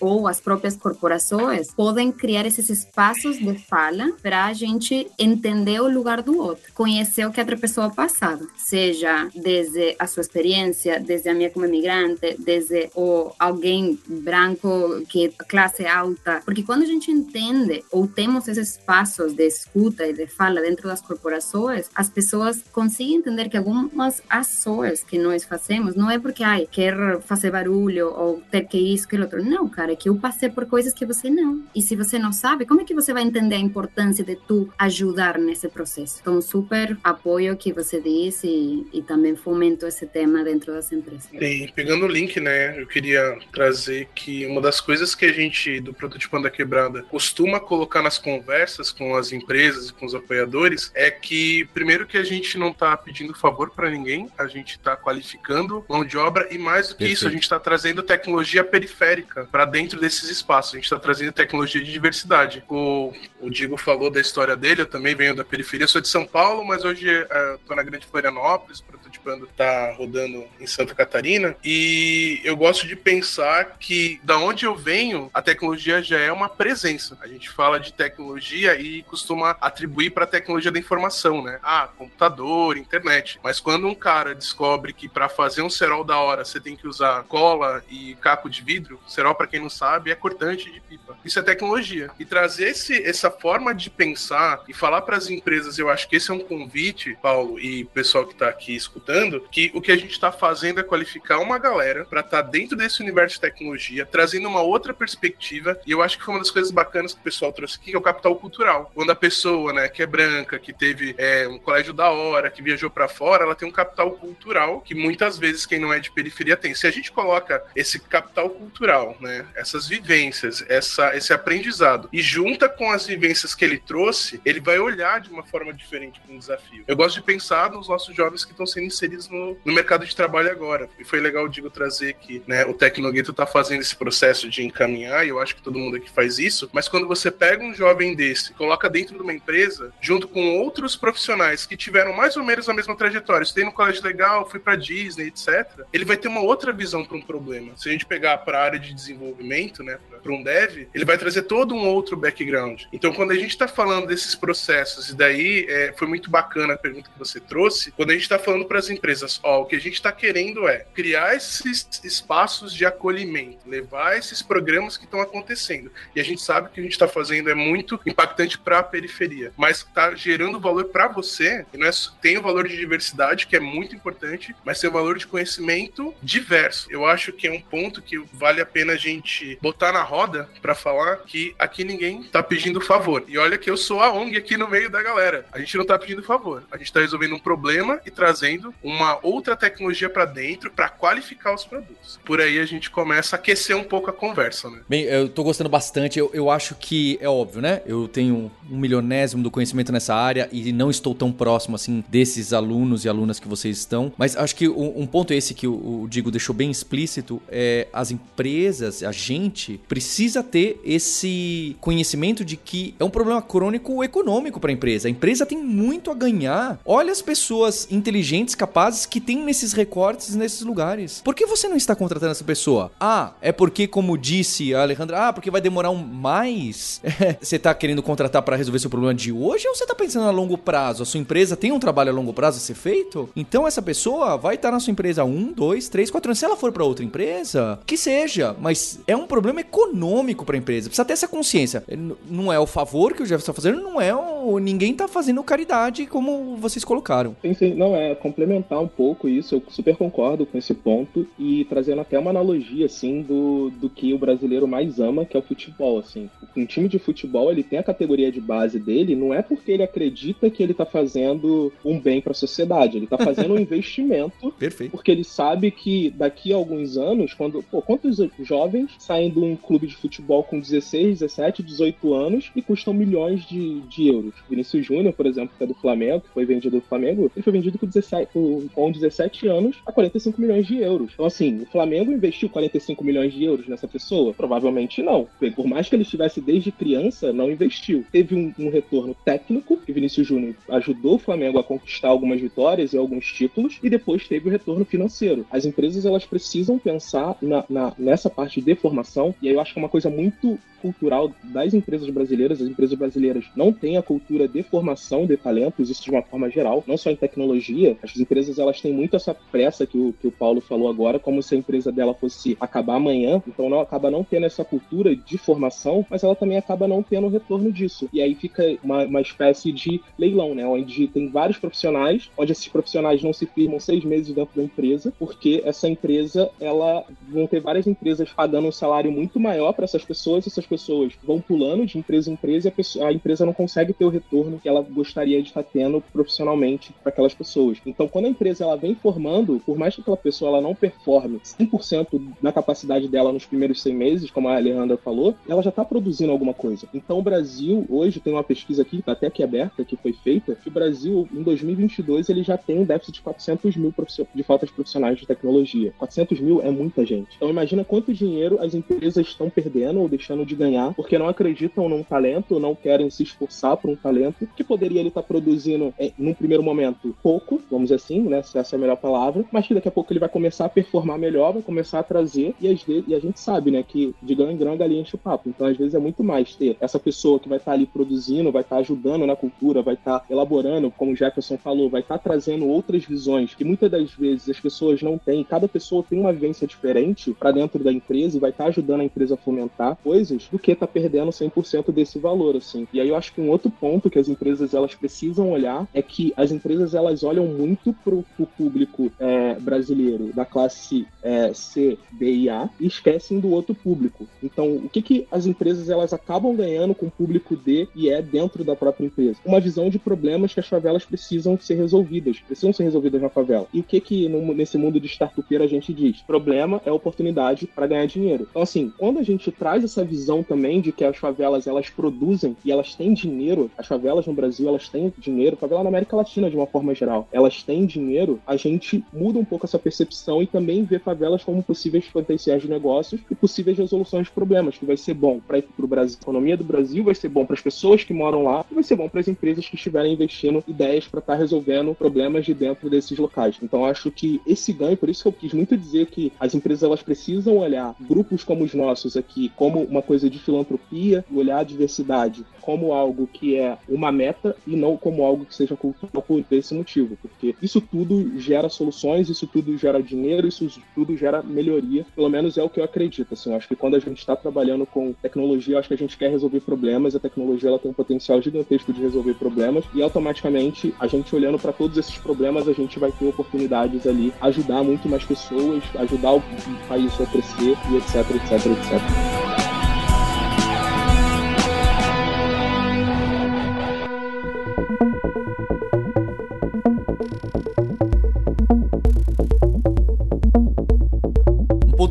ou as próprias corporações podem criar esses espaços de fala para a gente entender o lugar do outro, conhecer o que a outra pessoa passado, seja desde a sua experiência, desde a minha como imigrante, desde o alguém branco que é classe alta, porque quando a gente entende ou temos esses espaços de escuta e de fala dentro das corporações, as pessoas conseguem entender que algumas ações que nós fazemos não é porque ai quer fazer barulho ou ter que isso que outro, não, cara, é que eu passei por coisas que você não. E se você não sabe, como é que você vai entender a importância de tu ajudar nesse processo. Então, super apoio que você disse e, e também fomento esse tema dentro das empresas. Bem, pegando o link, né, eu queria trazer que uma das coisas que a gente, do Prototipando da Quebrada, costuma colocar nas conversas com as empresas e com os apoiadores é que, primeiro, que a gente não está pedindo favor para ninguém, a gente está qualificando mão de obra e, mais do que Perfeito. isso, a gente está trazendo tecnologia periférica para dentro desses espaços. A gente está trazendo tecnologia de diversidade. O, o Digo falou da história dele, eu também venho da periferia, sou de São Paulo, mas hoje estou na Grande Florianópolis, prototipando, tá rodando em Santa Catarina. E eu gosto de pensar que da onde eu venho, a tecnologia já é uma presença. A gente fala de tecnologia e costuma atribuir para a tecnologia da informação, né? Ah, computador, internet. Mas quando um cara descobre que para fazer um cerol da hora você tem que usar cola e caco de vidro, cerol para quem não sabe é cortante de pipa. Isso é tecnologia. E trazer esse, essa forma de pensar e falar para as empresas, eu acho que esse é um convite, Paulo e pessoal que está aqui escutando, que o que a gente está fazendo é qualificar uma galera para estar tá dentro desse universo de tecnologia, trazendo uma outra perspectiva. E eu acho que foi uma das coisas bacanas que o pessoal trouxe aqui, que é o capital cultural. Quando a pessoa, né, que é branca, que teve é, um colégio da hora, que viajou para fora, ela tem um capital cultural que muitas vezes quem não é de periferia tem. Se a gente coloca esse capital cultural, né, essas vivências, essa, esse aprendizado e junta com as vivências que ele trouxe, ele vai olhar de uma forma diferente para um desafio. Eu gosto de pensar nos nossos jovens que estão sendo inseridos no, no mercado de trabalho agora. E foi legal, digo, trazer que né, o Tecnogueto está fazendo esse processo de encaminhar, e eu acho que todo mundo aqui faz isso, mas quando você pega um jovem desse, coloca dentro de uma empresa, junto com outros profissionais que tiveram mais ou menos a mesma trajetória, estudei no colégio legal, fui para Disney, etc., ele vai ter uma outra visão para um problema. Se a gente pegar para a área de desenvolvimento, né, para um dev, ele vai trazer todo um outro background. Então, quando a gente está falando desses processos, e daí é, foi muito bacana a pergunta que você trouxe, quando a gente está falando para as empresas, ó, o que a gente está querendo é criar esses espaços de acolhimento, levar esses programas que estão acontecendo. E a gente sabe que a gente está fazendo é muito impactante para a periferia, mas está gerando valor para você, e não é, tem o valor de diversidade, que é muito importante, mas o valor de conhecimento diverso. Eu acho que é um ponto que vale a pena a gente botar na roda para falar que aqui ninguém tá pedindo favor. E olha que eu sou a ONG aqui no meio da galera. A gente não tá pedindo favor. A gente tá resolvendo um problema e trazendo uma outra tecnologia para dentro para qualificar os produtos. Por aí a gente começa a aquecer um pouco a conversa, né? Bem, eu tô gostando bastante. Eu, eu acho que é óbvio, né? Eu tenho um milionésimo do conhecimento nessa área e não estou tão próximo assim desses alunos e alunas que vocês estão. Mas acho que um, ponto esse que o, Digo deixou bem explícito é as empresas, a gente precisa ter esse conhecimento de que é um problema crônico econômico para a empresa. A empresa tem muito a ganhar. Olha as pessoas inteligentes, capazes que tem nesses recortes nesses lugares. Por que você não está contratando essa pessoa? Ah, é porque, como disse a Alejandra, ah, porque vai demorar um mais. [laughs] você está querendo contratar para resolver seu problema de hoje ou você está pensando a longo prazo? A sua empresa tem um trabalho a longo prazo a ser feito? Então essa pessoa vai estar na sua empresa um, dois, três, quatro anos. Se ela for para outra empresa, que seja, mas é um problema econômico para a empresa. Precisa ter essa consciência. Não é o favor que o Jeff está fazendo, não é o ninguém está fazendo caridade como vocês colocaram. Sim, sim, não é complementar um pouco isso. Eu super concordo com esse ponto e trazendo até uma analogia assim do, do que o brasileiro mais ama, que é o futebol, assim. Um time de futebol, ele tem a categoria de base dele, não é porque ele acredita que ele está fazendo um bem para a sociedade, ele está fazendo um [laughs] investimento. Perfeito. Porque ele sabe que daqui a alguns anos, quando, pô, quantos jovens saem de um clube de futebol com 16, 17, 18 anos e custam milhões de, de euros? Vinícius Júnior, por exemplo, que é do Flamengo, que foi vendido do Flamengo, ele foi vendido com 17, com 17 anos a 45 milhões de euros. Então, assim, o Flamengo investiu 45 milhões de euros nessa pessoa? Provavelmente não. Por mais que ele estivesse desde criança, não investiu. Teve um, um retorno técnico, que Vinícius Júnior ajudou o Flamengo a conquistar algumas vitórias e alguns títulos, e depois teve o retorno financeiro. As empresas elas precisam pensar na, na, nessa parte de formação, e aí eu acho que é uma coisa muito cultural das empresas brasileiras. As empresas brasileiras não têm a cultura de formação de talentos, isso de uma forma geral, não só em tecnologia. As empresas elas têm muito essa pressa que o, que o Paulo falou agora, como se a empresa dela fosse acabar amanhã, então não acaba não tendo essa cultura de formação, mas ela também acaba não tendo retorno disso. E aí fica uma, uma espécie de leilão, né? Onde tem vários profissionais, onde esses profissionais não se firmam seis meses dentro da empresa, porque essa empresa, ela vão ter várias empresas pagando um salário muito maior para essas pessoas, essas pessoas vão pulando de empresa em empresa e a, pessoa, a empresa não consegue ter o retorno que ela gostaria de estar tendo profissionalmente para aquelas pessoas. Então, quando a empresa ela vem formando, por mais que aquela pessoa ela não performe 100% na capacidade dela nos primeiros seis meses, como a Alejandra falou, ela já está produzindo alguma coisa. Então, o Brasil hoje tem uma pesquisa aqui, até aqui aberta que foi feita, que o Brasil, em 2022, ele já tem um déficit de 400 mil de faltas profissionais de tecnologia. 400 mil é muita gente. Então imagina quanto dinheiro as empresas estão perdendo ou deixando de ganhar porque não acreditam num talento, não querem se esforçar por um talento que poderia ele estar tá produzindo, em, num primeiro momento, pouco, vamos dizer assim, né? Se essa é a melhor palavra, mas que daqui a pouco ele vai começar a performar melhor, vai começar a trazer, e, vezes, e a gente sabe, né, que de grão em grão galinha enche o papo. Então, às vezes, é muito mais ter essa pessoa que vai estar tá ali produzindo, vai estar tá ajudando na cultura, vai estar tá elaborando, como o Jefferson falou, vai estar tá trazendo outras visões que muitas das vezes as pessoas não têm. Cada pessoa tem uma vivência diferente para dentro da empresa e vai estar tá ajudando a empresa a fomentar coisas do que tá perdendo 100% desse valor, assim. E aí eu acho que um outro ponto que as empresas elas precisam olhar é que as empresas elas olham muito pro, pro público é, brasileiro da classe é, C, B e A e esquecem do outro público. Então, o que que as empresas elas acabam ganhando com o público D e E dentro da própria empresa? Uma visão de problemas que as favelas precisam ser resolvidas, precisam ser resolvidas na favela. E o que que no, nesse mundo de startupeira a gente diz? Problema é oportunidade para ganhar dinheiro. Então, assim, quando a gente traz essa visão também de que as favelas elas produzem e elas têm dinheiro, as favelas no Brasil elas têm dinheiro, favela na América Latina de uma forma geral, elas têm dinheiro, a gente muda um pouco essa percepção e também vê favelas como possíveis potenciais de negócios e possíveis resoluções de problemas, que vai ser bom para o Brasil, a economia do Brasil, vai ser bom para as pessoas que moram lá e vai ser bom para as empresas que estiverem investindo ideias para estar tá resolvendo problemas de dentro desses locais. Então acho que esse ganho, por isso que eu quis muito dizer que as empresas elas precisam olhar grupos como os nossos aqui como uma coisa de filantropia, olhar a diversidade como algo que é uma meta e não como algo que seja cultural por esse motivo, porque isso tudo gera soluções, isso tudo gera dinheiro, isso tudo gera melhoria, pelo menos é o que eu acredito. Assim, eu acho que quando a gente está trabalhando com tecnologia, eu acho que a gente quer resolver problemas, a tecnologia ela tem um potencial gigantesco de resolver problemas e automaticamente a gente olhando para todos esses problemas, a gente vai ter oportunidades ali, ajudar muito mais pessoas, ajudar o país a crescer e etc, etc, etc.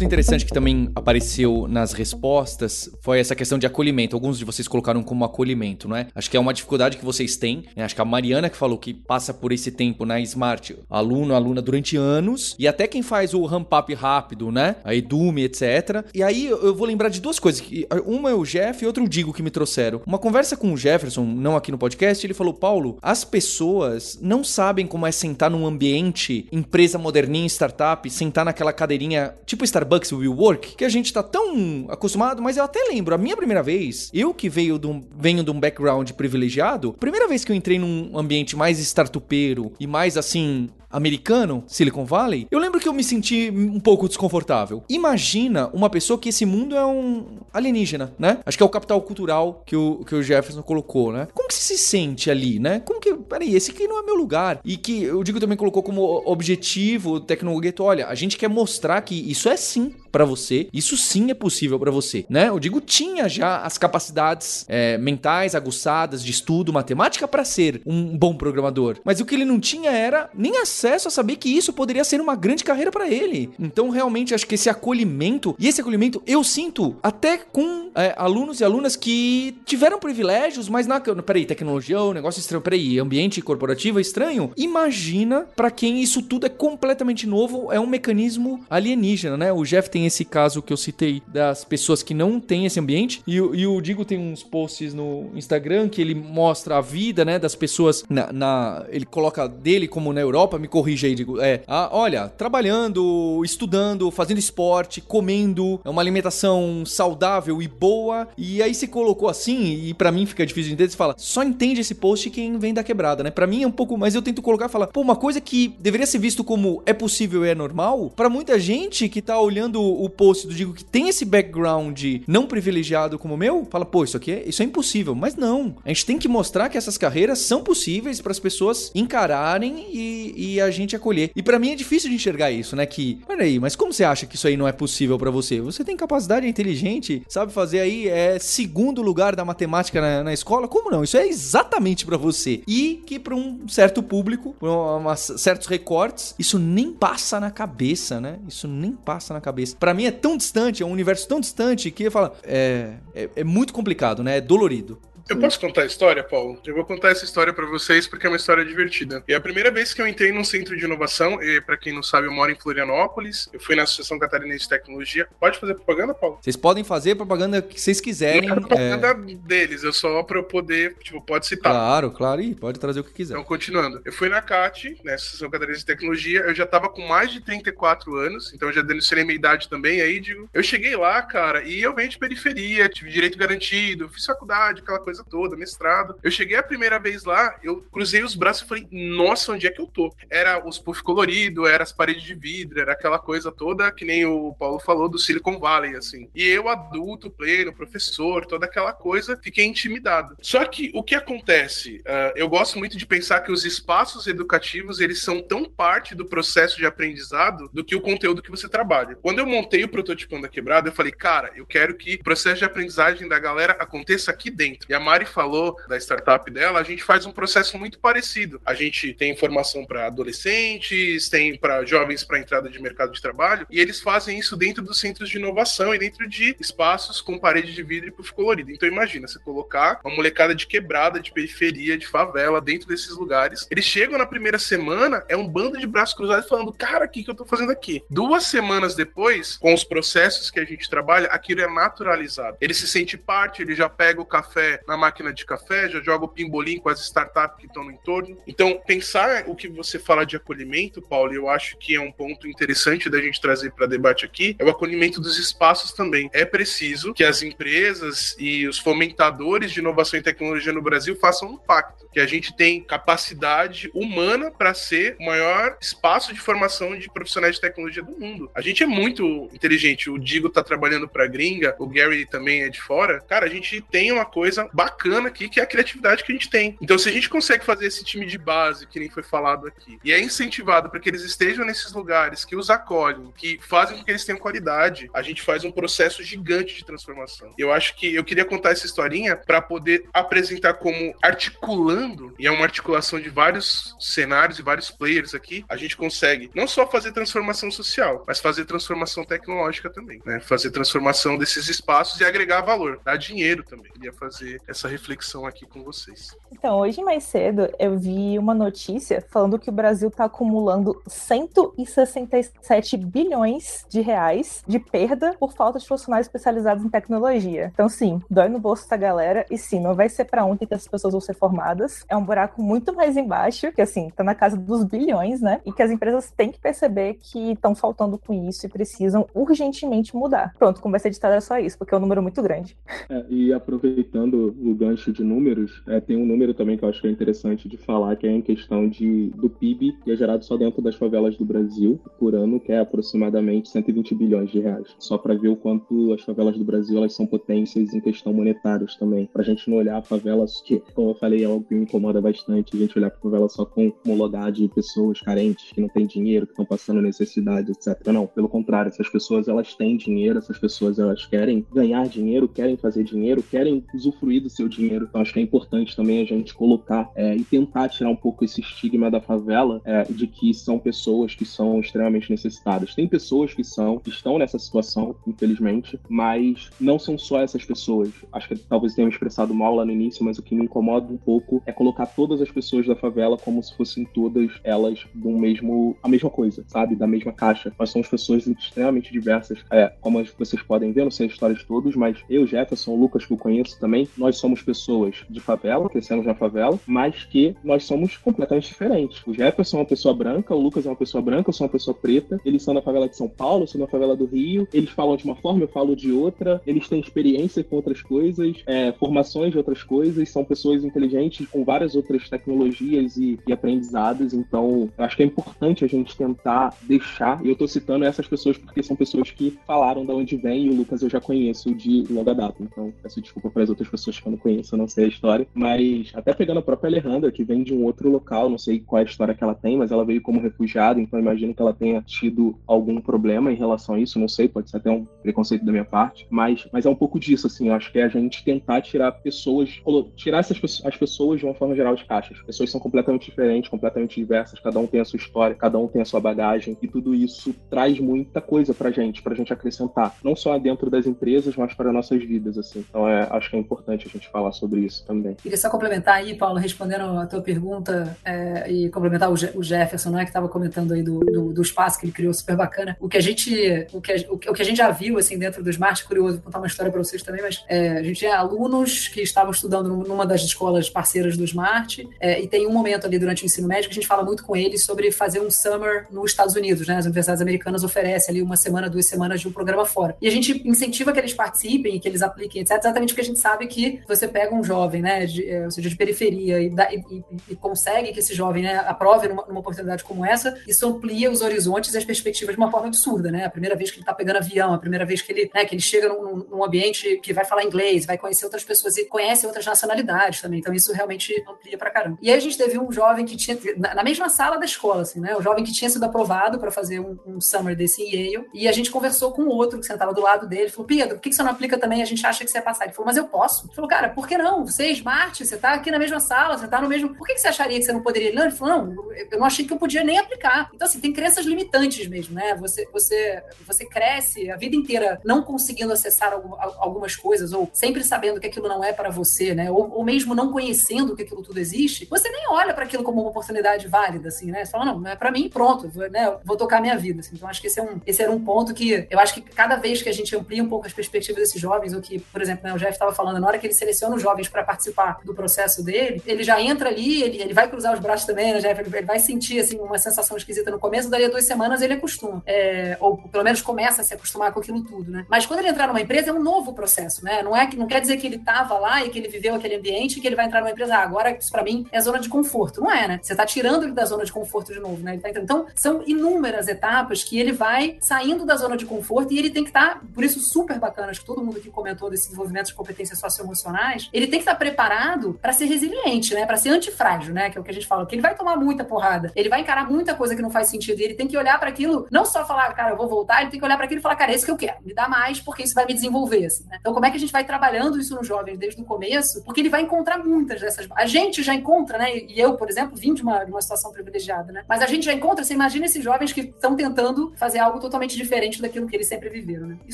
ponto interessante que também apareceu nas respostas foi essa questão de acolhimento. Alguns de vocês colocaram como acolhimento, não é? Acho que é uma dificuldade que vocês têm. Né? Acho que a Mariana que falou que passa por esse tempo na Smart, aluno, aluna durante anos, e até quem faz o ramp up rápido, né? A Edume, etc. E aí eu vou lembrar de duas coisas. Uma é o Jeff e outra o Digo que me trouxeram. Uma conversa com o Jefferson, não aqui no podcast, ele falou: Paulo, as pessoas não sabem como é sentar num ambiente empresa moderninha, startup, sentar naquela cadeirinha tipo Starbucks Will Work, que a gente tá tão acostumado, mas eu até lembro, a minha primeira vez, eu que veio de um, venho de um background privilegiado, primeira vez que eu entrei num ambiente mais startupeiro e mais assim, americano, Silicon Valley, eu lembro que eu me senti um pouco desconfortável. Imagina uma pessoa que esse mundo é um alienígena, né? Acho que é o capital cultural que o, que o Jefferson colocou, né? Como que se sente ali, né? Como que, peraí, esse aqui não é meu lugar. E que eu digo também colocou como objetivo o Tecnogueto, olha, a gente quer mostrar que isso é sim para você. Isso sim é possível para você, né? Eu digo tinha já as capacidades é, mentais aguçadas de estudo, matemática para ser um bom programador, mas o que ele não tinha era nem acesso a saber que isso poderia ser uma grande carreira para ele. Então realmente acho que esse acolhimento e esse acolhimento eu sinto até com é, alunos e alunas que tiveram privilégios, mas na peraí tecnologia é um negócio estranho, peraí ambiente corporativo é estranho. Imagina para quem isso tudo é completamente novo, é um mecanismo alienígena, né? O Jeff tem esse caso que eu citei das pessoas que não têm esse ambiente. E, e o Digo tem uns posts no Instagram que ele mostra a vida, né, das pessoas na, na ele coloca dele como na Europa, me corrija aí, Digo, é, a, olha, trabalhando, estudando, fazendo esporte, comendo, é uma alimentação saudável e boa. E aí se colocou assim, e para mim fica difícil de entender, você fala, só entende esse post quem vem da quebrada, né? Para mim é um pouco, mas eu tento colocar e falar, pô, uma coisa que deveria ser visto como é possível e é normal, para muita gente que tá olhando o post do Digo que tem esse background não privilegiado como o meu, fala, pô, isso aqui é, isso é impossível. Mas não. A gente tem que mostrar que essas carreiras são possíveis para as pessoas encararem e, e, a gente acolher. E para mim é difícil de enxergar isso, né? Que, peraí, mas como você acha que isso aí não é possível para você? Você tem capacidade, é inteligente, sabe fazer aí, é segundo lugar da matemática na, na escola? Como não? Isso é exatamente para você. E que para um certo público, para certos recortes, isso nem passa na cabeça, né? Isso nem passa na cabeça para mim é tão distante, é um universo tão distante que eu falo, é, é, é muito complicado, né? É dolorido. Eu posso contar a história, Paulo? Eu vou contar essa história para vocês porque é uma história divertida. É a primeira vez que eu entrei num centro de inovação, e para quem não sabe, eu moro em Florianópolis. Eu fui na Associação Catarinense de Tecnologia. Pode fazer propaganda, Paulo? Vocês podem fazer propaganda que vocês quiserem. Não é propaganda é... deles, eu só para eu poder, tipo, pode citar. Claro, claro, e pode trazer o que quiser. Então, continuando. Eu fui na CAT, na Associação Catarinense de Tecnologia, eu já tava com mais de 34 anos, então eu já denunciei minha idade também, aí digo, eu cheguei lá, cara, e eu venho de periferia, tive direito garantido, fiz faculdade, aquela coisa toda, mestrado. Eu cheguei a primeira vez lá, eu cruzei os braços e falei, nossa, onde é que eu tô? Era os puff colorido, era as paredes de vidro, era aquela coisa toda que nem o Paulo falou do Silicon Valley, assim. E eu, adulto, pleno, professor, toda aquela coisa, fiquei intimidado. Só que o que acontece? Uh, eu gosto muito de pensar que os espaços educativos, eles são tão parte do processo de aprendizado do que o conteúdo que você trabalha. Quando eu montei o prototipando da quebrada, eu falei, cara, eu quero que o processo de aprendizagem da galera aconteça aqui dentro. E a Mari falou da startup dela, a gente faz um processo muito parecido. A gente tem informação para adolescentes, tem para jovens para entrada de mercado de trabalho, e eles fazem isso dentro dos centros de inovação e dentro de espaços com parede de vidro e puff colorido. Então imagina, você colocar uma molecada de quebrada, de periferia, de favela dentro desses lugares. Eles chegam na primeira semana, é um bando de braços cruzados falando, cara, o que, que eu tô fazendo aqui? Duas semanas depois, com os processos que a gente trabalha, aquilo é naturalizado. Ele se sente parte, ele já pega o café na máquina de café, já joga o pimbolim com as startups que estão no entorno. Então, pensar o que você fala de acolhimento, Paulo, eu acho que é um ponto interessante da gente trazer para debate aqui, é o acolhimento dos espaços também. É preciso que as empresas e os fomentadores de inovação e tecnologia no Brasil façam um pacto, que a gente tem capacidade humana para ser o maior espaço de formação de profissionais de tecnologia do mundo. A gente é muito inteligente. O Digo tá trabalhando para gringa, o Gary também é de fora. Cara, a gente tem uma coisa bacana aqui que é a criatividade que a gente tem. Então, se a gente consegue fazer esse time de base, que nem foi falado aqui, e é incentivado para que eles estejam nesses lugares, que os acolhem, que fazem com que eles tenham qualidade, a gente faz um processo gigante de transformação. Eu acho que eu queria contar essa historinha para poder apresentar como articulando, e é uma articulação de vários cenários e vários players aqui, a gente consegue não só fazer transformação social, mas fazer transformação tecnológica também, né? Fazer transformação desses espaços e agregar valor, dar dinheiro também. Queria fazer essa reflexão aqui com vocês. Então, hoje mais cedo eu vi uma notícia falando que o Brasil está acumulando 167 bilhões de reais de perda por falta de profissionais especializados em tecnologia. Então, sim, dói no bolso da galera e sim, não vai ser para ontem que as pessoas vão ser formadas. É um buraco muito mais embaixo, que assim, tá na casa dos bilhões, né? E que as empresas têm que perceber que estão faltando com isso e precisam urgentemente mudar. Pronto, ser editado é só isso, porque é um número muito grande. É, e aproveitando o gancho de números, é, tem um número também que eu acho que é interessante de falar, que é em questão de, do PIB, que é gerado só dentro das favelas do Brasil por ano, que é aproximadamente 120 bilhões de reais. Só para ver o quanto as favelas do Brasil elas são potências em questão monetárias também. Pra gente não olhar favelas que, como eu falei, é algo que me incomoda bastante, a gente olhar pra favela só com lugar de pessoas carentes, que não têm dinheiro, que estão passando necessidade, etc. Não, pelo contrário, essas pessoas elas têm dinheiro, essas pessoas elas querem ganhar dinheiro, querem fazer dinheiro, querem usufruir do seu dinheiro. Então acho que é importante também a gente colocar é, e tentar tirar um pouco esse estigma da favela é, de que são pessoas que são extremamente necessitadas. Tem pessoas que são, que estão nessa situação, infelizmente, mas não são só essas pessoas. Acho que talvez tenham expressado mal lá no início, mas o que me incomoda um pouco é colocar todas as pessoas da favela como se fossem todas elas do mesmo, a mesma coisa, sabe? Da mesma caixa. Nós somos pessoas extremamente diversas. É, como vocês podem ver, não sei a história de todos, mas eu, Jefferson, o Lucas, que eu conheço também, nós somos pessoas de favela, crescemos na favela, mas que nós somos completamente diferentes. O Jefferson é uma pessoa branca, o Lucas é uma pessoa branca, eu sou uma pessoa preta, eles são da favela de São Paulo, eu sou da favela do Rio, eles falam de uma forma, eu falo de outra, eles têm experiência com outras coisas, é, formações de outras coisas, são pessoas inteligentes com várias outras tecnologias e, e aprendizados, então eu acho que é importante a gente tentar deixar, e eu tô citando essas pessoas porque são pessoas que falaram de onde vem, e o Lucas eu já conheço de longa data, então peço desculpa para as outras pessoas que não conheço, não sei a história, mas até pegando a própria Alejandra, que vem de um outro local, não sei qual é a história que ela tem, mas ela veio como refugiada, então imagino que ela tenha tido algum problema em relação a isso, não sei, pode ser até um preconceito da minha parte, mas, mas é um pouco disso, assim, eu acho que é a gente tentar tirar pessoas, tirar essas as pessoas de uma forma geral de caixas. As pessoas são completamente diferentes, completamente diversas, cada um tem a sua história, cada um tem a sua bagagem, e tudo isso traz muita coisa pra gente, pra gente acrescentar, não só dentro das empresas, mas para nossas vidas, assim. Então é, acho que é importante a gente gente falar sobre isso também. Queria só complementar aí, Paulo, respondendo a tua pergunta é, e complementar o, o Jefferson, né, que estava comentando aí do, do, do, espaço que ele criou, super bacana. O que a gente, o que a, o que a gente já viu assim dentro do Smart, curioso, vou contar uma história para vocês também, mas é, a gente tinha alunos que estavam estudando numa das escolas parceiras do Smart é, e tem um momento ali durante o ensino médio que a gente fala muito com eles sobre fazer um summer nos Estados Unidos, né? As universidades americanas oferecem ali uma semana, duas semanas de um programa fora. E a gente incentiva que eles participem, que eles apliquem, etc. Exatamente porque a gente sabe que você pega um jovem, né, de, é, ou seja, de periferia e, dá, e, e, consegue que esse jovem, né, aprove numa, numa, oportunidade como essa, isso amplia os horizontes e as perspectivas de uma forma absurda, né? A primeira vez que ele está pegando avião, a primeira vez que ele, né, que ele chega num, num ambiente que vai falar inglês, vai conhecer outras pessoas e conhece outras nacionalidades também. Então isso realmente amplia pra caramba. E aí a gente teve um jovem que tinha na, na mesma sala da escola, assim, né? O jovem que tinha sido aprovado para fazer um, um, summer desse em Yale, e a gente conversou com outro que sentava do lado dele, falou: "Pedro, por que você não aplica também? A gente acha que você ia passar". Ele falou: "Mas eu posso". Ele falou: "Cara, por que não? Você é smart, você tá aqui na mesma sala, você tá no mesmo. Por que você acharia que você não poderia?" Ele falou: "Não, eu não achei que eu podia nem aplicar". Então assim, tem crenças limitantes mesmo, né? Você você você cresce a vida inteira não conseguindo acessar algumas coisas ou sempre sabendo que aquilo não é para você, né? Ou, ou, mesmo não conhecendo que aquilo tudo existe, você nem olha para aquilo como uma oportunidade válida, assim, né? Você fala, não, não é para mim, pronto, vou, né? Vou tocar minha vida. Assim. Então, acho que esse, é um, esse era um ponto que eu acho que cada vez que a gente amplia um pouco as perspectivas desses jovens, o que, por exemplo, né, o Jeff estava falando, na hora que ele seleciona os jovens para participar do processo dele, ele já entra ali, ele, ele vai cruzar os braços também, né, Jeff? Ele vai sentir, assim, uma sensação esquisita no começo, daí a duas semanas ele acostuma. É, ou pelo menos começa a se acostumar com aquilo tudo, né? Mas quando ele entrar numa empresa, é um novo processo, né? Não, é, não quer dizer que ele estava lá e que ele viveu aquele ambiente e que ele vai entrar numa empresa, ah, agora isso para mim é zona de conforto. Não é, né? Você tá tirando ele da zona de conforto de novo, né? Tá então, são inúmeras etapas que ele vai saindo da zona de conforto e ele tem que estar, tá, por isso super bacana, acho que todo mundo aqui comentou desse desenvolvimento de competências socioemocionais, ele tem que estar preparado para ser resiliente, né? Para ser antifrágil, né? Que é o que a gente fala, que ele vai tomar muita porrada, ele vai encarar muita coisa que não faz sentido e ele tem que olhar para aquilo, não só falar, cara, eu vou voltar, ele tem que olhar para aquilo e falar, cara, é isso que eu quero, me dá mais porque isso vai me desenvolver, assim, né? Então, como é que a gente vai trabalhando isso nos jovens desde o começo? Porque ele vai encontrar muitas dessas. A gente já encontra, né? E eu, por exemplo, vim de uma, de uma situação privilegiada, né? Mas a gente já encontra, você imagina esses jovens que estão tentando fazer algo totalmente diferente daquilo que eles sempre viveram, né? E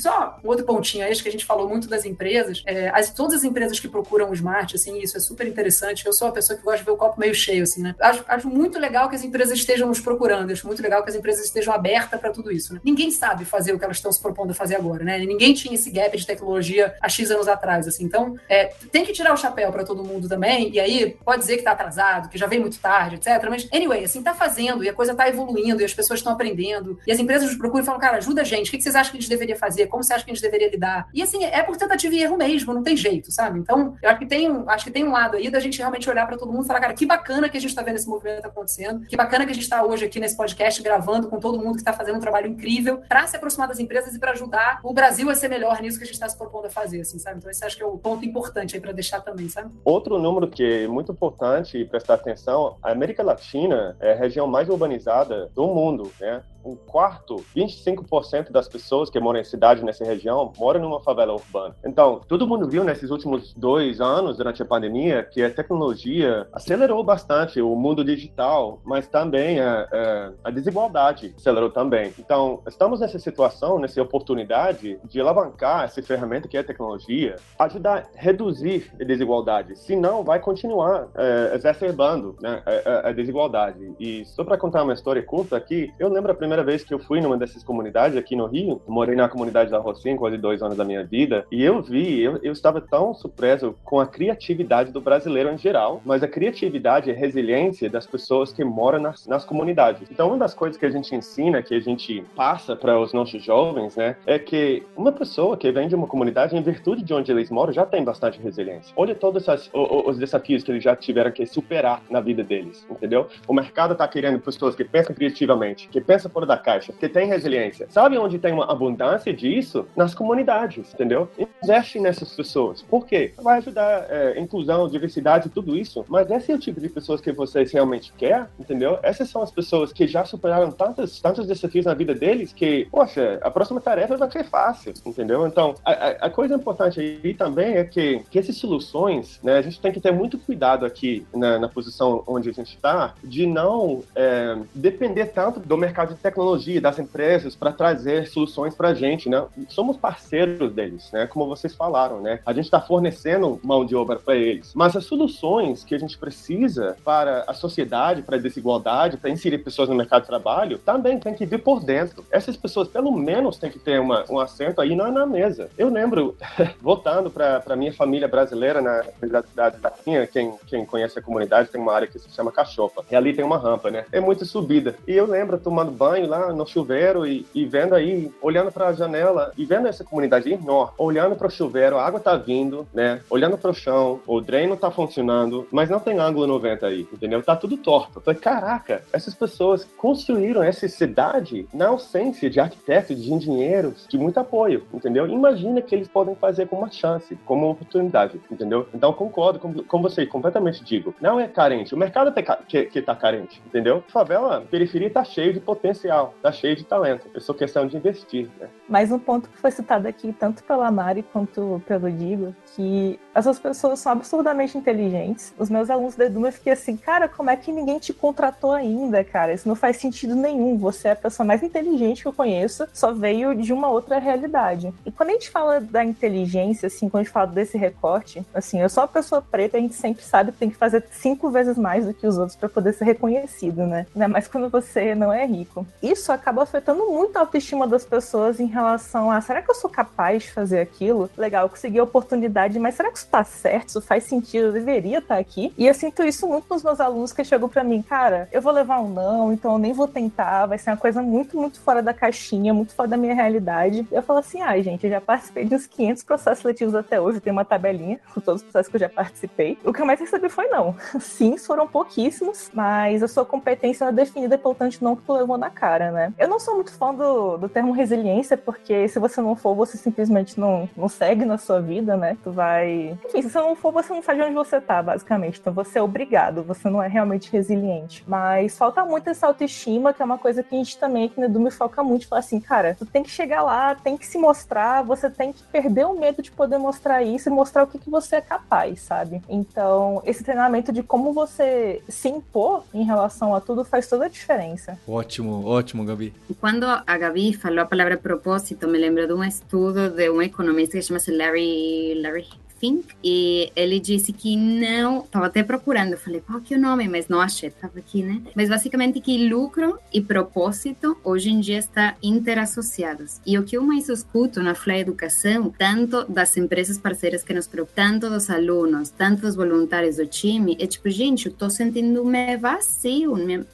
só um outro pontinho aí, acho que a gente falou muito das empresas. É, as, todas as empresas que procuram o smart, assim, isso é super interessante. Eu sou uma pessoa que gosta de ver o copo meio cheio, assim, né? Acho, acho muito legal que as empresas estejam nos procurando, acho muito legal que as empresas estejam abertas para tudo isso, né? Ninguém sabe fazer o que elas estão se propondo a fazer agora, né? Ninguém tinha esse gap de tecnologia há X anos atrás, assim. Então, é, tem que tirar o chapéu para todo mundo também, e aí pode dizer que está atrasado, que já veio muito tarde, etc. Mas, anyway, assim, tá fazendo, e a coisa tá evoluindo, e as pessoas estão aprendendo, e as empresas nos procuram e falam, cara, ajuda a gente, o que vocês acham que a gente deveria fazer? Como você acha que a gente deveria lidar? E, assim, é por tentativa e erro mesmo, não tem jeito, sabe? Então, eu acho que tem um, acho que tem um lado aí da gente realmente olhar para todo mundo e falar, cara, que bacana que a gente está vendo esse movimento acontecendo, que bacana que a gente está hoje aqui nesse podcast gravando com todo mundo que está fazendo um trabalho incrível para se aproximar das empresas e para ajudar o Brasil a ser melhor nisso que a gente está se propondo a fazer, assim, sabe? Então, esse acho que é o ponto importante aí para deixar também, sabe? Outro número que é muito importante prestar atenção, a América Latina é a região mais urbanizada do mundo, né? Um quarto, 25% das pessoas que moram em cidade nessa região moram numa favela urbana. Então, todo mundo viu nesses últimos dois anos, durante a pandemia, que a tecnologia acelerou bastante o mundo digital, mas também a, a, a desigualdade acelerou também. Então, estamos nessa situação, nessa oportunidade de alavancar essa ferramenta que é a tecnologia, ajudar a reduzir a desigualdade. Senão, vai continuar é, exacerbando né, a, a, desigualdade. E só para contar uma história curta aqui, eu lembro a primeira primeira vez que eu fui numa dessas comunidades aqui no Rio, morei na comunidade da Rocinha quase dois anos da minha vida, e eu vi, eu, eu estava tão surpreso com a criatividade do brasileiro em geral, mas a criatividade e resiliência das pessoas que moram nas, nas comunidades. Então, uma das coisas que a gente ensina, que a gente passa para os nossos jovens, né, é que uma pessoa que vem de uma comunidade, em virtude de onde eles moram, já tem bastante resiliência. Olha todos os, os desafios que eles já tiveram que superar na vida deles, entendeu? O mercado está querendo pessoas que pensam criativamente, que pensam fora da caixa, que tem resiliência. Sabe onde tem uma abundância disso? Nas comunidades, entendeu? Investe nessas pessoas. Por quê? Vai ajudar é, inclusão, diversidade, tudo isso. Mas esse é o tipo de pessoas que você realmente quer, entendeu? Essas são as pessoas que já superaram tantos, tantos desafios na vida deles que, poxa, a próxima tarefa vai ser fácil, entendeu? Então, a, a coisa importante aí também é que, que essas soluções, né, a gente tem que ter muito cuidado aqui na, na posição onde a gente está, de não é, depender tanto do mercado de tecnologia, das empresas, para trazer soluções para a gente, né? Somos parceiros deles, né? Como vocês falaram, né? A gente está fornecendo mão de obra para eles, mas as soluções que a gente precisa para a sociedade, para a desigualdade, para inserir pessoas no mercado de trabalho, também tem que vir por dentro. Essas pessoas, pelo menos, têm que ter uma, um assento aí na, na mesa. Eu lembro, [laughs] voltando para minha família brasileira na Universidade da Pinha, quem, quem conhece a comunidade, tem uma área que se chama Cachopa. E ali tem uma rampa, né? É muita subida. E eu lembro tomando banho lá no chuveiro e, e vendo aí, olhando para a janela e vendo essa comunidade enorme, olhando para o chuveiro, a água tá vindo, né? Olhando para o chão, o dreno tá funcionando, mas não tem ângulo 90 aí, entendeu? Tá tudo torto. Eu falei, caraca, essas pessoas construíram essa cidade na ausência de arquitetos, de engenheiros, de muito apoio, entendeu? Imagina que eles podem fazer com uma chance, como uma oportunidade, entendeu? Então concordo com, com você, completamente digo. Não é carente, o mercado tá, que, que tá carente, entendeu? Favela, periferia tá cheio de potencial, tá cheio de talento. É só questão de investir, né? Mais um ponto que foi citado aqui, tanto pela Mari quanto pelo Digo, que essas pessoas são absurdamente inteligentes. Os meus alunos da Eduma, fiquei assim, cara, como é que ninguém te contratou ainda, cara? Isso não faz sentido nenhum. Você é a pessoa mais inteligente que eu conheço, só veio de uma outra realidade. E quando a gente fala da inteligência, assim, quando a gente fala desse recorte, assim, eu sou a pessoa preta, a gente sempre sabe que tem que fazer cinco vezes mais do que os outros para poder ser reconhecido, né? Ainda mais quando você não é rico. Isso acaba afetando muito a autoestima das pessoas em relação a será que eu sou capaz de fazer aquilo? Legal, eu consegui a oportunidade, mas será que isso tá certo? Isso faz sentido? Eu deveria estar tá aqui? E eu sinto isso muito nos meus alunos que chegam para mim, cara, eu vou levar um não, então eu nem vou tentar, vai ser uma coisa muito, muito fora da caixinha, muito fora da minha realidade. Eu falo assim, ai, ah, gente, eu já participei de uns 500 processos seletivos até hoje, tem uma tabelinha com todos os processos que eu já participei. O que eu mais recebi foi não. [laughs] Sim, foram pouquíssimos, mas a sua competência é definida pelo tanto não que tu levou na cara, né? Eu não sou muito fã do, do termo resiliência, porque se você não for, você simplesmente não, não segue na sua vida, né? Tu vai. Enfim, se você não for, você não sabe onde você tá, basicamente. Então você é obrigado, você não é realmente resiliente. Mas falta muito essa autoestima, que é uma coisa que a gente também aqui no Edu me foca muito. Falar assim, cara, tu tem que chegar lá, tem que se mostrar, você tem que perder o medo de poder mostrar isso e mostrar o que, que você é capaz, sabe? Então, esse treinamento de como você se impor em relação a tudo faz toda a diferença. Ótimo, ótimo, Gabi. Quando a Gabi falou a palavra propósito, me lembro de um estudo de um economista que chama-se Larry, Larry E ele disse que não, estava até procurando, eu falei, qual que é o nome, mas não achei, estava aqui, né? Mas basicamente que lucro e propósito hoje em dia está interassociados. E o que eu mais escuto na Fly Educação, tanto das empresas parceiras que nos preocupam, tanto dos alunos, tanto dos voluntários do time, é tipo, gente, eu tô sentindo-me vazio, me,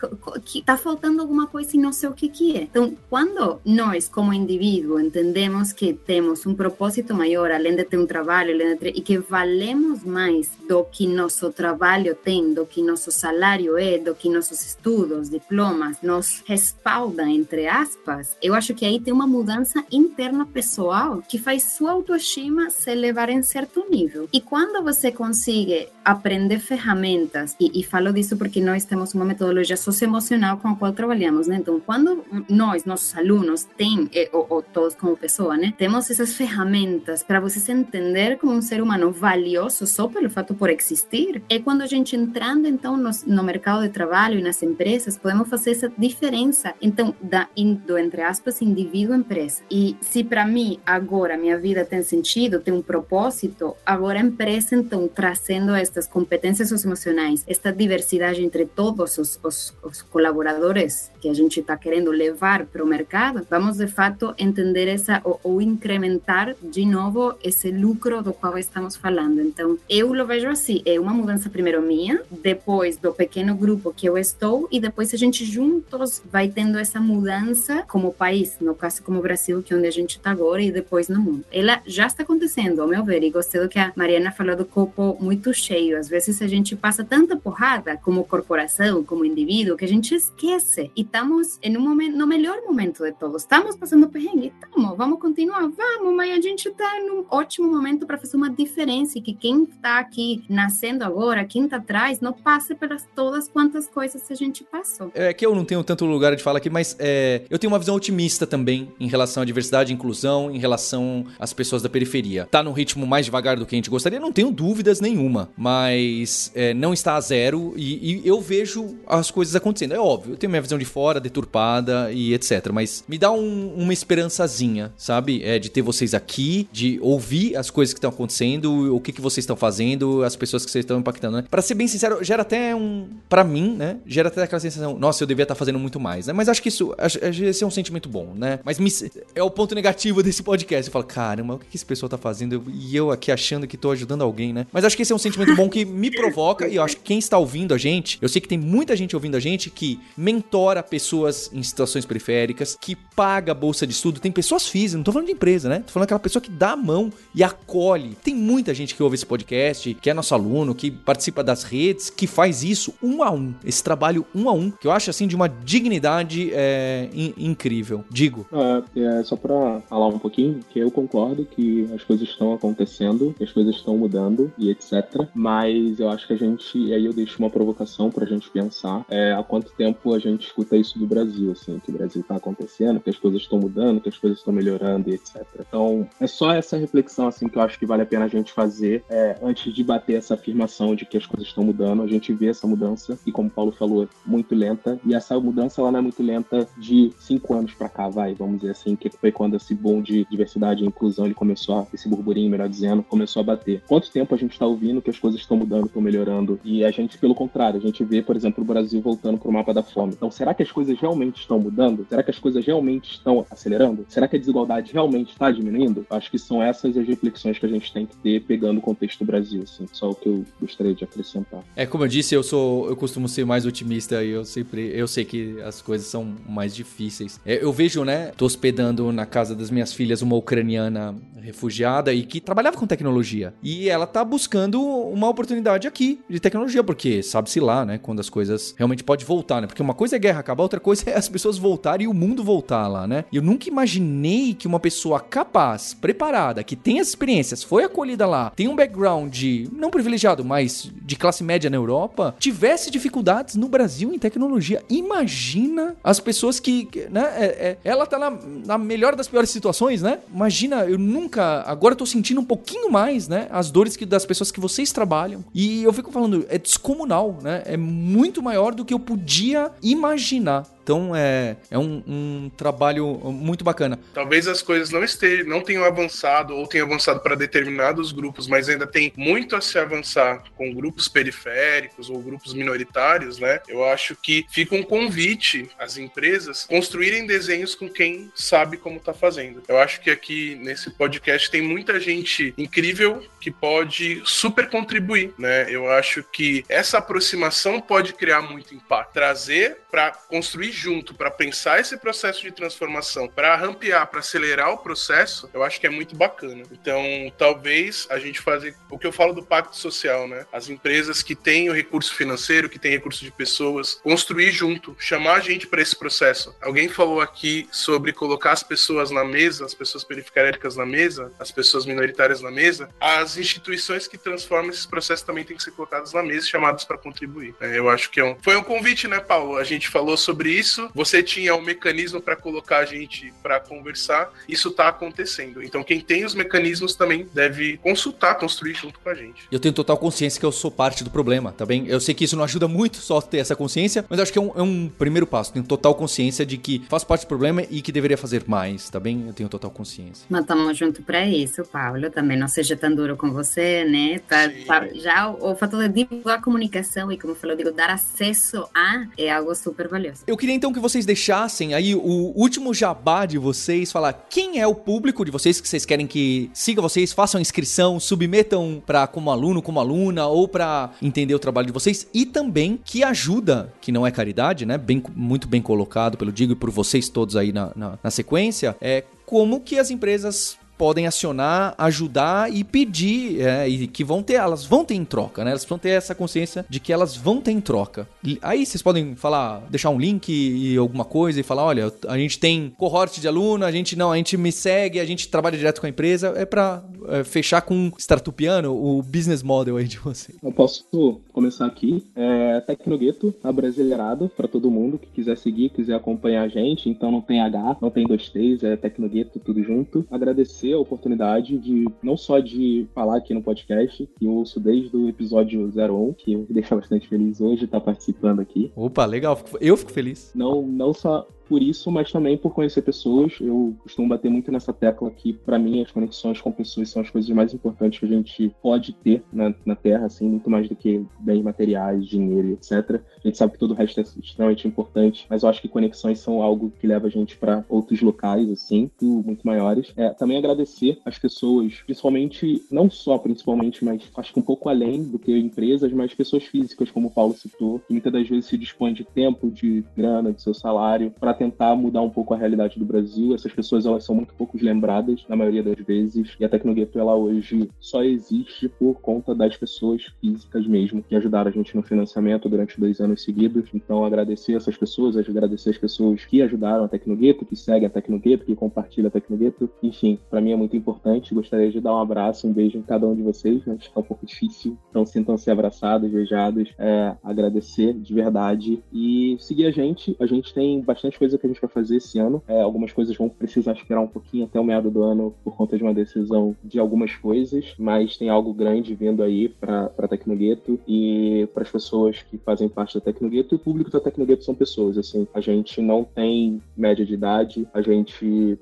que tá faltando alguma coisa e não sei o que que é. Então, quando nós, como indivíduo, entendemos que temos um propósito maior, além de ter um trabalho, além de ter e que valemos mais do que nosso trabalho tem, do que nosso salário é, do que nossos estudos, diplomas nos respaldam, entre aspas, eu acho que aí tem uma mudança interna pessoal que faz sua autoestima se elevar em certo nível. E quando você consegue aprender ferramentas, e, e falo disso porque nós temos uma metodologia socioemocional com a qual trabalhamos, né? Então, quando nós, nossos alunos, têm, eh, ou, ou todos como pessoa, né? Temos essas ferramentas para você se entender como um ser humano valioso só pelo fato por existir, é quando a gente entrando então no, no mercado de trabalho e nas empresas, podemos fazer essa diferença, então, da, do, entre aspas, indivíduo-empresa. E se para mim, agora, minha vida tem sentido, tem um propósito, agora a empresa, então, trazendo estas competências socioemocionais, esta diversidade entre todos os, os, os colaboradores que a gente está querendo levar para o mercado, vamos, de fato, entender essa, ou, ou incrementar de novo esse lucro do qual está estamos falando. Então, eu lo vejo assim: é uma mudança primeiro minha, depois do pequeno grupo que eu estou, e depois a gente juntos vai tendo essa mudança como país, no caso como Brasil, que é onde a gente está agora, e depois no mundo. Ela já está acontecendo, ao meu ver, e gostei do que a Mariana falou do copo muito cheio. Às vezes a gente passa tanta porrada como corporação, como indivíduo, que a gente esquece. E estamos em um momento, no melhor momento de todos. Estamos passando perrengue, estamos, vamos continuar, vamos, mas a gente está num ótimo momento para fazer uma diferença e que quem está aqui nascendo agora, quem está atrás, não passe pelas todas quantas coisas a gente passou. É que eu não tenho tanto lugar de fala aqui, mas é, eu tenho uma visão otimista também em relação à diversidade e inclusão, em relação às pessoas da periferia. Tá num ritmo mais devagar do que a gente gostaria, não tenho dúvidas nenhuma, mas é, não está a zero e, e, eu vejo as coisas acontecendo. É óbvio, eu tenho minha visão de fora, deturpada e etc, mas me dá um, uma esperançazinha, sabe? É de ter vocês aqui, de ouvir as coisas que estão acontecendo, o que, que vocês estão fazendo, as pessoas que vocês estão impactando, né? Pra ser bem sincero, gera até um. para mim, né? Gera até aquela sensação, nossa, eu devia estar fazendo muito mais, né? Mas acho que isso. Esse é um sentimento bom, né? Mas me, é o ponto negativo desse podcast. Eu falo, caramba, o que esse pessoal tá fazendo? E eu aqui achando que tô ajudando alguém, né? Mas acho que esse é um sentimento bom que me provoca, e eu acho que quem está ouvindo a gente, eu sei que tem muita gente ouvindo a gente que mentora pessoas em situações periféricas, que paga bolsa de estudo. Tem pessoas físicas, não tô falando de empresa, né? Tô falando aquela pessoa que dá a mão e acolhe. Tem muita gente que ouve esse podcast, que é nosso aluno, que participa das redes, que faz isso um a um. Esse trabalho um a um, que eu acho assim de uma dignidade é, in, incrível. Digo. É, é só para falar um pouquinho, que eu concordo que as coisas estão acontecendo, as coisas estão mudando e etc. Mas eu acho que a gente, e aí eu deixo uma provocação pra gente pensar é, há quanto tempo a gente escuta isso do Brasil, assim, que o Brasil tá acontecendo, que as coisas estão mudando, que as coisas estão melhorando e etc. Então, é só essa reflexão, assim, que eu acho que vale a pena a gente fazer é, antes de bater essa afirmação de que as coisas estão mudando. A gente vê essa mudança e, como o Paulo falou, muito lenta. E essa mudança, ela não é muito lenta de cinco anos para cá, vai, vamos dizer assim, que foi quando esse boom de diversidade e inclusão, ele começou a, esse burburinho, melhor dizendo, começou a bater. Quanto tempo a gente está ouvindo que as coisas estão mudando, estão melhorando? E a gente, pelo contrário, a gente vê, por exemplo, o Brasil voltando para o mapa da fome. Então, será que as coisas realmente estão mudando? Será que as coisas realmente estão acelerando? Será que a desigualdade realmente está diminuindo? Acho que são essas as reflexões que a gente tem que ter pegando o contexto do Brasil, assim, só o que eu gostaria de acrescentar. É, como eu disse, eu sou, eu costumo ser mais otimista e eu sempre, eu sei que as coisas são mais difíceis. É, eu vejo, né, tô hospedando na casa das minhas filhas uma ucraniana refugiada e que trabalhava com tecnologia. E ela tá buscando uma oportunidade aqui de tecnologia, porque sabe-se lá, né, quando as coisas realmente pode voltar, né? Porque uma coisa é guerra acabar, outra coisa é as pessoas voltarem e o mundo voltar lá, né? Eu nunca imaginei que uma pessoa capaz, preparada, que tem as experiências, foi acolhida lá, tem um background não privilegiado, mas de classe média na Europa, tivesse dificuldades no Brasil em tecnologia. Imagina as pessoas que, né, é, é, ela tá na, na melhor das piores situações, né? Imagina, eu nunca, agora eu tô sentindo um pouquinho mais, né, as dores que, das pessoas que vocês trabalham. E eu fico falando, é descomunal, né? É muito maior do que eu podia imaginar. Então é, é um, um, trabalho muito bacana. Talvez as coisas não estejam, não tenham avançado ou tenham avançado para determinados grupos, mas ainda tem muito a se avançar com grupos periféricos ou grupos minoritários, né? Eu acho que fica um convite às empresas construírem desenhos com quem sabe como está fazendo. Eu acho que aqui nesse podcast tem muita gente incrível que pode super contribuir, né? Eu acho que essa aproximação pode criar muito impacto, trazer para construir junto para pensar esse processo de transformação, para rampear, para acelerar o processo, eu acho que é muito bacana. Então, talvez a gente fazer o que eu falo do pacto social, né? As empresas que têm o recurso financeiro, que têm recurso de pessoas, construir junto, chamar a gente para esse processo. Alguém falou aqui sobre colocar as pessoas na mesa, as pessoas periféricas na mesa, as pessoas minoritárias na mesa. As instituições que transformam esses processos também têm que ser colocadas na mesa, chamadas para contribuir. É, eu acho que é um... foi um convite, né, Paulo? A gente falou sobre isso isso, você tinha um mecanismo para colocar a gente para conversar, isso está acontecendo. Então, quem tem os mecanismos também deve consultar, construir junto com a gente. Eu tenho total consciência que eu sou parte do problema, tá bem? Eu sei que isso não ajuda muito só ter essa consciência, mas acho que é um, é um primeiro passo. Tenho total consciência de que faço parte do problema e que deveria fazer mais, tá bem? Eu tenho total consciência. Mas estamos junto para isso, Paulo. Também não seja tão duro com você, né? Tá, tá, já o, o fato de divulgar a comunicação e, como falou, digo, dar acesso a é algo super valioso. Eu queria então que vocês deixassem aí o último jabá de vocês, falar quem é o público de vocês que vocês querem que siga vocês, façam inscrição, submetam para como aluno, como aluna ou para entender o trabalho de vocês e também que ajuda, que não é caridade, né? Bem, muito bem colocado pelo Digo e por vocês todos aí na, na, na sequência, é como que as empresas podem acionar, ajudar e pedir, é, e que vão ter, elas vão ter em troca, né? Elas vão ter essa consciência de que elas vão ter em troca. Aí vocês podem falar, deixar um link e alguma coisa e falar, olha, a gente tem cohort de aluno, a gente não, a gente me segue, a gente trabalha direto com a empresa, é para é, fechar com Startupiano o business model aí de você. Eu posso começar aqui. É Tecnogueto, abrasileirado para todo mundo que quiser seguir, quiser acompanhar a gente. Então não tem H, não tem dois T's, é Tecnogueto, tudo junto. Agradecer a oportunidade de não só de falar aqui no podcast, que eu ouço desde o episódio 01, que me deixa bastante feliz hoje estar participando aqui. Opa, legal. Eu fico feliz. Não, não só por isso, mas também por conhecer pessoas. Eu costumo bater muito nessa tecla que, para mim, as conexões com pessoas são as coisas mais importantes que a gente pode ter na, na Terra, assim, muito mais do que bens materiais, dinheiro, etc. A gente sabe que todo o resto é extremamente importante, mas eu acho que conexões são algo que leva a gente para outros locais, assim, muito maiores. É, também agradecer as pessoas, principalmente, não só principalmente, mas acho que um pouco além do que empresas, mas pessoas físicas, como o Paulo citou, que muitas das vezes se dispõem de tempo, de grana, de seu salário, para tentar mudar um pouco a realidade do Brasil. Essas pessoas elas são muito poucos lembradas na maioria das vezes e a Tecnogueto ela hoje só existe por conta das pessoas físicas mesmo que ajudaram a gente no financiamento durante dois anos seguidos. Então agradecer essas pessoas, agradecer as pessoas que ajudaram a Tecnogueto, que seguem a Tecnogueto, que compartilham a Tecnogueto. Enfim, para mim é muito importante. Gostaria de dar um abraço, um beijo em cada um de vocês. Acho que é um pouco difícil, então sintam-se abraçados, beijados. É, agradecer de verdade e seguir a gente. A gente tem bastante que a gente vai fazer esse ano. É, algumas coisas vão precisar esperar um pouquinho até o meado do ano por conta de uma decisão de algumas coisas, mas tem algo grande vindo aí para a Tecnogueto e para as pessoas que fazem parte da Tecnogueto. O público da Tecnogueto são pessoas, assim. A gente não tem média de idade, a gente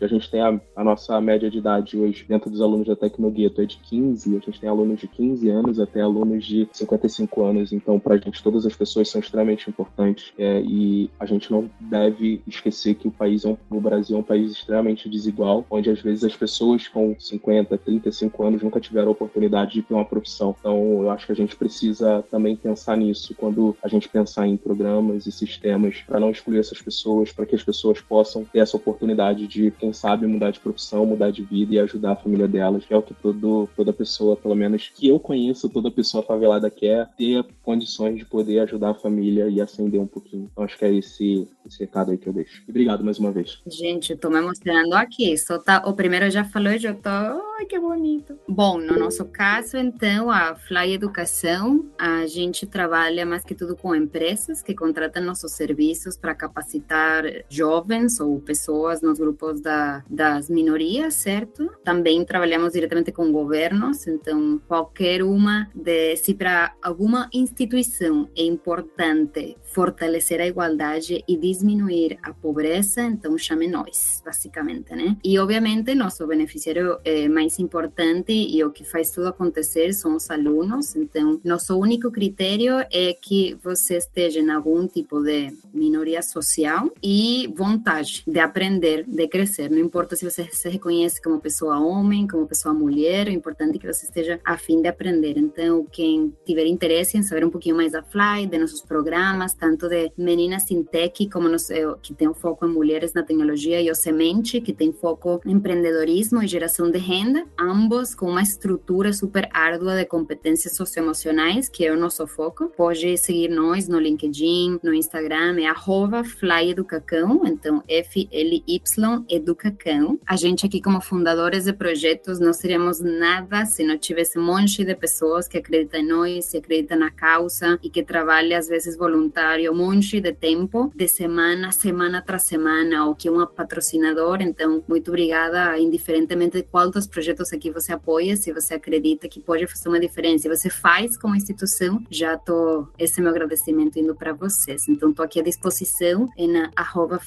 a gente tem a, a, nossa média de idade hoje dentro dos alunos da Tecnogueto é de 15, a gente tem alunos de 15 anos até alunos de 55 anos, então para a gente todas as pessoas são extremamente importantes é, e a gente não deve esquecer que o país, é um, o Brasil é um país extremamente desigual, onde às vezes as pessoas com 50, 35 anos nunca tiveram a oportunidade de ter uma profissão. Então, eu acho que a gente precisa também pensar nisso quando a gente pensar em programas e sistemas para não excluir essas pessoas, para que as pessoas possam ter essa oportunidade de, quem sabe, mudar de profissão, mudar de vida e ajudar a família delas, que é o que todo, toda pessoa, pelo menos que eu conheço, toda pessoa favelada quer, ter condições de poder ajudar a família e ascender um pouquinho. Então, acho que é esse, esse recado aí que eu deixo. Obrigado mais uma vez. Gente, eu tô me emocionando aqui. Só tá, o primeiro já falou e já tô. Ai, que bonito. Bom, no nosso caso, então, a Fly Educação, a gente trabalha mais que tudo com empresas que contratam nossos serviços para capacitar jovens ou pessoas nos grupos da, das minorias, certo? Também trabalhamos diretamente com governos, então, qualquer uma, de, se para alguma instituição é importante fortalecer a igualdade e diminuir a pobreza, então chame nós, basicamente, né? E obviamente nosso beneficiário é, mais importante e o que faz tudo acontecer são os alunos, então nosso único critério é que você esteja em algum tipo de minoria social e vontade de aprender, de crescer, não importa se você se reconhece como pessoa homem, como pessoa mulher, o importante é que você esteja a fim de aprender. Então, quem tiver interesse em saber um pouquinho mais da Fly, de nossos programas, tanto de Meninas Tech, como nos, eh, que tem um foco em mulheres na tecnologia, e o Semente, que tem foco em empreendedorismo e geração de renda, ambos com uma estrutura super árdua de competências socioemocionais, que é o nosso foco. Pode seguir nós no LinkedIn, no Instagram, é flyeducacão, então F-L-Y Educacão. A gente aqui como fundadores de projetos não seríamos nada se não tivesse um monte de pessoas que acreditam em nós, que acreditam na causa e que trabalham às vezes um monte de tempo, de semana, semana tras semana, ou que é uma patrocinadora. Então, muito obrigada, indiferentemente de qual dos projetos aqui você apoia, se você acredita que pode fazer uma diferença, se você faz como instituição, já tô, esse é meu agradecimento indo para vocês. Então, tô aqui à disposição na arroba.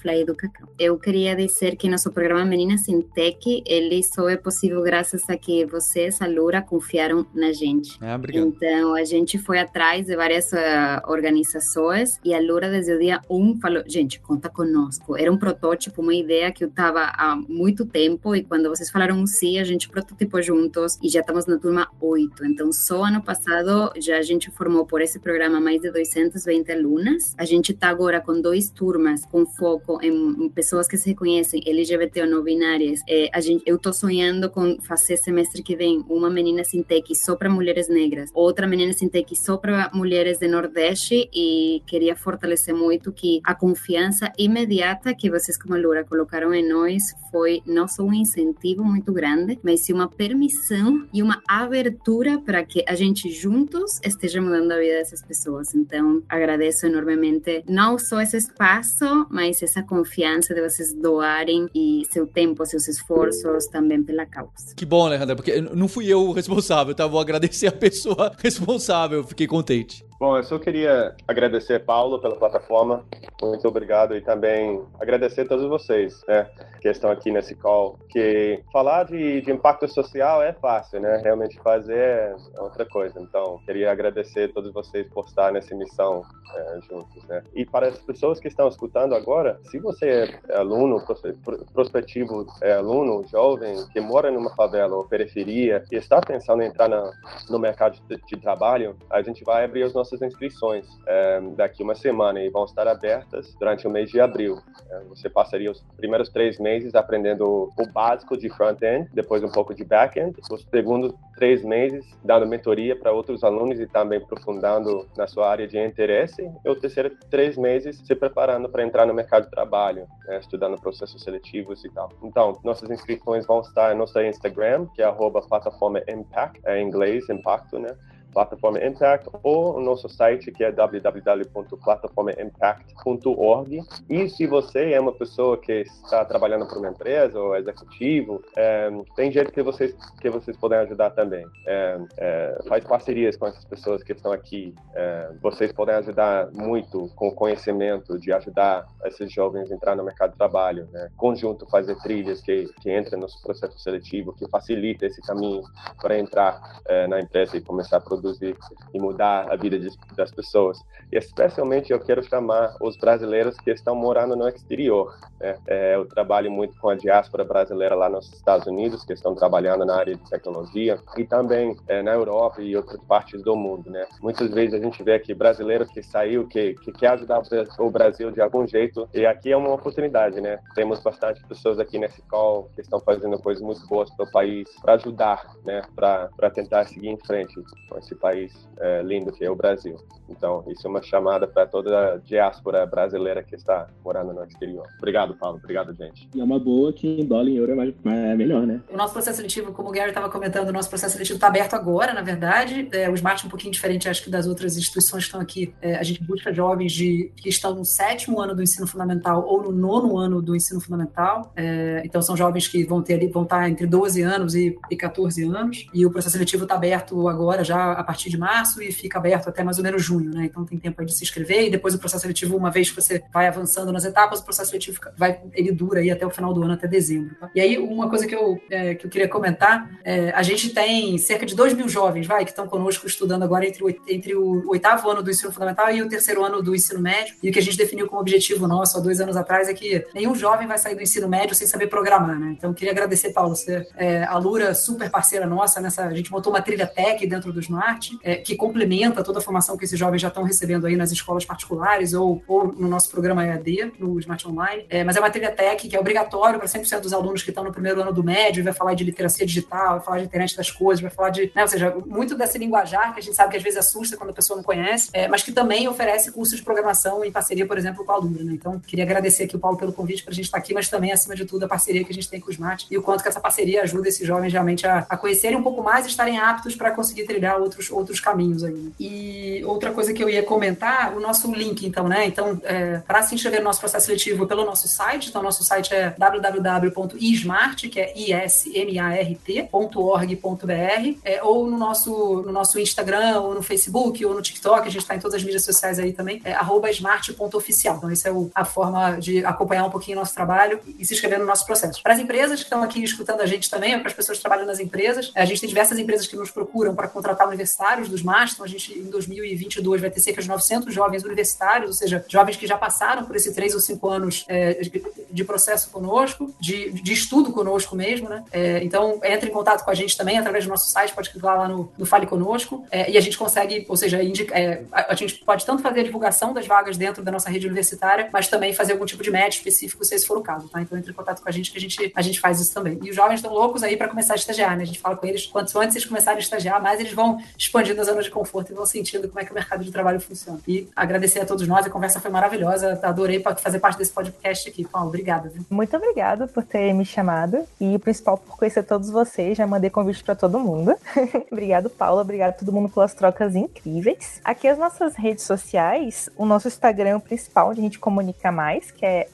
Eu queria dizer que nosso programa Meninas em Tech, ele só é possível graças a que vocês, a Lura, confiaram na gente. Ah, obrigado. Então, a gente foi atrás de várias uh, organizações e a Lura desde o dia 1 falou, gente, conta conosco. Era um protótipo, uma ideia que eu estava há muito tempo e quando vocês falaram sim, a gente prototipou juntos e já estamos na turma 8. Então, só ano passado já a gente formou por esse programa mais de 220 alunas. A gente está agora com dois turmas com foco em, pessoas que se reconhecem LGBT ou não binárias. É, a gente, eu estou sonhando com fazer semestre que vem uma menina Sintec só para mulheres negras, outra menina Sintec só para mulheres do Nordeste e queria fortalecer muito que a confiança imediata que vocês como Lura colocaram em nós foi não só um incentivo muito grande, mas sim uma permissão e uma abertura para que a gente juntos esteja mudando a vida dessas pessoas. Então, agradeço enormemente não só esse espaço, mas essa confiança de vocês doarem e seu tempo, seus esforços também pela causa. Que bom, Alejandra, porque não fui eu o responsável, tá? Vou agradecer a pessoa [laughs] responsável, fiquei contente. Bom, eu só queria agradecer Paulo pela plataforma, muito obrigado e também agradecer a todos vocês, né, que estão aqui nesse call, que falar de, de impacto social é fácil, né, realmente fazer é outra coisa. Então, queria agradecer a todos vocês por estar nessa missão é, juntos, né. E para as pessoas que estão escutando agora, se você é aluno, prospectivo é aluno, jovem, que mora numa favela ou periferia e está pensando em entrar na, no mercado de, de trabalho, a gente vai abrir os nossos nossas inscrições é, daqui uma semana e vão estar abertas durante o mês de abril. É, você passaria os primeiros três meses aprendendo o básico de front-end, depois um pouco de back-end, os segundos três meses dando mentoria para outros alunos e também aprofundando na sua área de interesse, e o terceiro três meses se preparando para entrar no mercado de trabalho, né, estudando processos seletivos e tal. Então, nossas inscrições vão estar no nosso Instagram, que é plataforma Impact, é em inglês, impacto, né? Plataforma Impact ou o nosso site que é www.plataformaimpact.org. E se você é uma pessoa que está trabalhando para uma empresa ou executivo, é, tem jeito que vocês que vocês podem ajudar também. É, é, faz parcerias com essas pessoas que estão aqui. É, vocês podem ajudar muito com o conhecimento de ajudar esses jovens a entrar no mercado de trabalho. Né? Conjunto fazer trilhas que que entrem no processo seletivo, que facilita esse caminho para entrar é, na empresa e começar a produzir produzir e mudar a vida de, das pessoas. E especialmente eu quero chamar os brasileiros que estão morando no exterior. Né? É, eu trabalho muito com a diáspora brasileira lá nos Estados Unidos, que estão trabalhando na área de tecnologia, e também é, na Europa e outras partes do mundo. Né? Muitas vezes a gente vê aqui brasileiro que saiu, que, que quer ajudar o Brasil de algum jeito, e aqui é uma oportunidade. Né? Temos bastante pessoas aqui nesse call que estão fazendo coisas muito boas para o país, para ajudar, né? para tentar seguir em frente com esse país é, lindo que é o Brasil. Então, isso é uma chamada para toda a diáspora brasileira que está morando no exterior. Obrigado, Paulo. Obrigado, gente. E é uma boa que em dólar e euro é, mais, é melhor, né? O nosso processo seletivo, como o Gary estava comentando, o nosso processo seletivo está aberto agora, na verdade. É, o Smart é um pouquinho diferente, acho que das outras instituições que estão aqui. É, a gente busca jovens de, que estão no sétimo ano do ensino fundamental ou no nono ano do ensino fundamental. É, então, são jovens que vão ter ali, vão estar entre 12 anos e, e 14 anos. E o processo seletivo está aberto agora, já a partir de março, e fica aberto até mais ou menos junho, né? Então tem tempo aí de se inscrever e depois o processo seletivo, uma vez que você vai avançando nas etapas, o processo seletivo vai, ele dura aí até o final do ano, até dezembro. Tá? E aí, uma coisa que eu, é, que eu queria comentar, é, a gente tem cerca de 2 mil jovens, vai, que estão conosco estudando agora entre o, entre o oitavo ano do ensino fundamental e o terceiro ano do ensino médio. E o que a gente definiu como objetivo nosso há dois anos atrás é que nenhum jovem vai sair do ensino médio sem saber programar, né? Então, queria agradecer, Paulo, você, é, a Lura, super parceira nossa nessa. A gente montou uma trilha tech dentro do Smart, é, que complementa toda a formação que esses jovens já estão recebendo aí nas escolas particulares ou, ou no nosso programa EAD, no Smart Online. É, mas é uma trilha tech que é obrigatório para 100% dos alunos que estão no primeiro ano do médio, vai falar de literacia digital, vai falar de internet das coisas, vai falar de, né, ou seja, muito desse linguajar que a gente sabe que às vezes assusta quando a pessoa não conhece, é, mas que também oferece cursos de programação em parceria, por exemplo, com a Alura. Né? Então, queria agradecer aqui o Paulo pelo convite para a gente estar aqui, mas também, acima de tudo, a parceria que a gente tem com o Smart e o quanto que essa parceria ajuda esses jovens realmente a, a conhecerem um pouco mais e estarem aptos para conseguir trilhar outros, outros caminhos aí. Né? E outra coisa que eu ia comentar, o nosso link, então, né? Então, é, para se inscrever no nosso processo seletivo pelo nosso site, então, nosso site é www.ismart, que é ismart.org.br, é, ou no nosso, no nosso Instagram, ou no Facebook, ou no TikTok, a gente está em todas as mídias sociais aí também, é smart.oficial. Então, essa é o, a forma de acompanhar um pouquinho o nosso trabalho e se inscrever no nosso processo. Para as empresas que estão aqui escutando a gente também, para as pessoas que trabalham nas empresas, a gente tem diversas empresas que nos procuram para contratar universidades universitários dos MAS, então a gente em 2022 vai ter cerca de 900 jovens universitários, ou seja, jovens que já passaram por esse três ou cinco anos é, de processo conosco, de, de estudo conosco mesmo, né? É, então, entre em contato com a gente também através do nosso site, pode clicar lá no, no Fale Conosco, é, e a gente consegue, ou seja, indica, é, a, a, gente pode tanto fazer a divulgação das vagas dentro da nossa rede universitária, mas também fazer algum tipo de match específico, se esse for o caso, tá? Então, entre em contato com a gente que a gente, a gente faz isso também. E os jovens estão loucos aí para começar a estagiar, né? A gente fala com eles, quanto antes eles começarem a estagiar, mais eles vão expandindo a zona de conforto e vão sentindo como é que o mercado de trabalho funciona. E agradecer a todos nós, a conversa foi maravilhosa, adorei fazer parte desse podcast aqui. Paulo, obrigada. Viu? Muito obrigada por ter me chamado e o principal por conhecer todos vocês, já mandei convite para todo mundo. [laughs] obrigado, Paula, obrigado a todo mundo pelas trocas incríveis. Aqui as nossas redes sociais, o nosso Instagram é o principal, onde a gente comunica mais, que é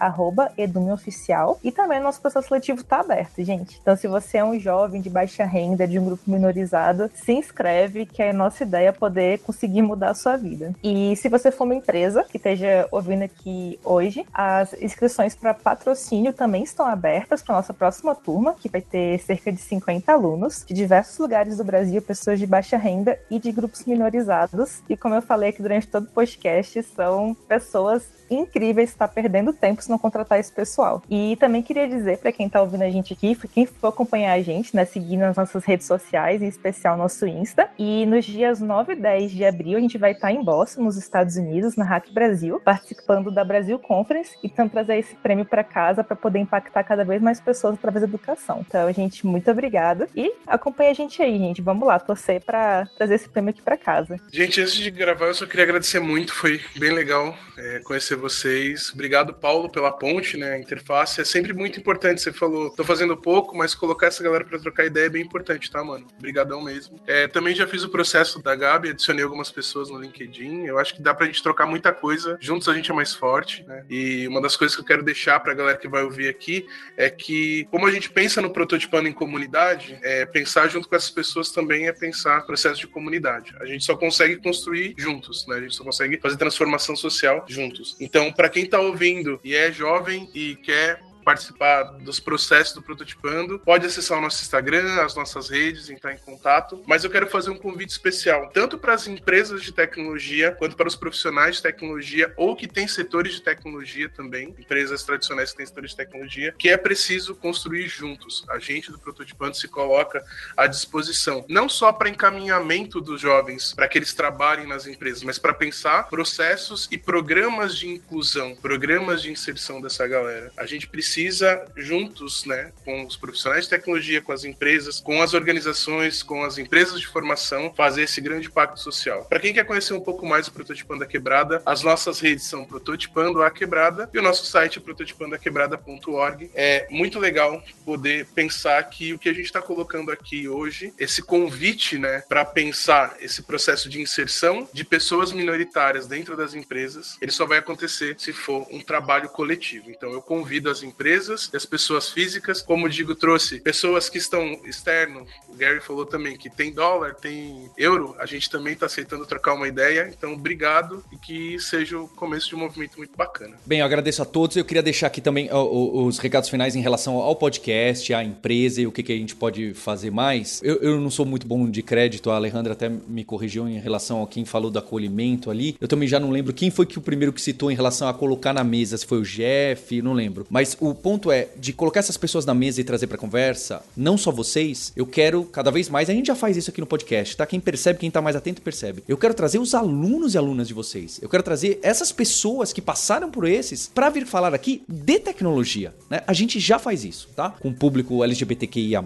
edumeoficial, e também o nosso processo seletivo está aberto, gente. Então, se você é um jovem de baixa renda, de um grupo minorizado, se inscreve, que é a nossa ideia poder conseguir mudar a sua vida. E se você for uma empresa que esteja ouvindo aqui hoje, as inscrições para patrocínio também estão abertas para nossa próxima turma, que vai ter cerca de 50 alunos de diversos lugares do Brasil, pessoas de baixa renda e de grupos minorizados. E como eu falei aqui durante todo o podcast, são pessoas incríveis estar perdendo tempo se não contratar esse pessoal. E também queria dizer para quem está ouvindo a gente aqui, quem for acompanhar a gente, né, seguir nas nossas redes sociais, em especial nosso Insta. E nos dias 9 e 10 de abril a gente vai estar em Boston, nos Estados Unidos, na Hack Brasil, participando da Brasil Conference e tentando trazer esse prêmio para casa para poder impactar cada vez mais pessoas através da educação. Então, gente, muito obrigada e acompanha a gente aí, gente. Vamos lá, torcer para trazer esse prêmio aqui para casa. Gente, antes de gravar, eu só queria agradecer muito, foi bem legal é, conhecer vocês. Obrigado, Paulo, pela ponte, né? Interface. É sempre muito importante. Você falou, tô fazendo pouco, mas colocar essa galera para trocar ideia é bem importante, tá, mano? Obrigadão mesmo. É, também já fiz o processo da Gabi, adicionei algumas pessoas no LinkedIn. Eu acho que dá pra gente trocar muita coisa. Juntos a gente é mais forte, né? E uma das coisas que eu quero deixar pra galera que vai ouvir aqui é que, como a gente pensa no prototipando em comunidade, é, pensar junto com essas pessoas também é pensar processo de comunidade. A gente só consegue construir juntos, né? A gente só consegue fazer transformação social juntos. Então, para quem está ouvindo e é jovem e quer participar dos processos do Prototipando, pode acessar o nosso Instagram, as nossas redes, entrar em contato. Mas eu quero fazer um convite especial, tanto para as empresas de tecnologia, quanto para os profissionais de tecnologia, ou que têm setores de tecnologia também, empresas tradicionais que têm setores de tecnologia, que é preciso construir juntos. A gente do Prototipando se coloca à disposição, não só para encaminhamento dos jovens, para que eles trabalhem nas empresas, mas para pensar processos e programas de inclusão, programas de inserção dessa galera. A gente precisa precisa, juntos, né, com os profissionais de tecnologia, com as empresas, com as organizações, com as empresas de formação, fazer esse grande pacto social. Para quem quer conhecer um pouco mais o Prototipando a Quebrada, as nossas redes são Prototipando a Quebrada e o nosso site é prototipandoaquebrada.org. É muito legal poder pensar que o que a gente está colocando aqui hoje, esse convite, né, para pensar esse processo de inserção de pessoas minoritárias dentro das empresas, ele só vai acontecer se for um trabalho coletivo. Então eu convido as empresas empresas e as pessoas físicas. Como o Digo trouxe, pessoas que estão externo. O Gary falou também que tem dólar, tem euro. A gente também está aceitando trocar uma ideia. Então, obrigado e que seja o começo de um movimento muito bacana. Bem, eu agradeço a todos. Eu queria deixar aqui também os recados finais em relação ao podcast, à empresa e o que, que a gente pode fazer mais. Eu, eu não sou muito bom de crédito, a Alejandra até me corrigiu em relação a quem falou do acolhimento ali. Eu também já não lembro quem foi que o primeiro que citou em relação a colocar na mesa, se foi o Jeff, não lembro. Mas o ponto é de colocar essas pessoas na mesa e trazer para conversa, não só vocês, eu quero cada vez mais, a gente já faz isso aqui no podcast, tá? Quem percebe, quem tá mais atento percebe. Eu quero trazer os alunos e alunas de vocês. Eu quero trazer essas pessoas que passaram por esses para vir falar aqui de tecnologia, né? A gente já faz isso, tá? Com público LGBTQIA+,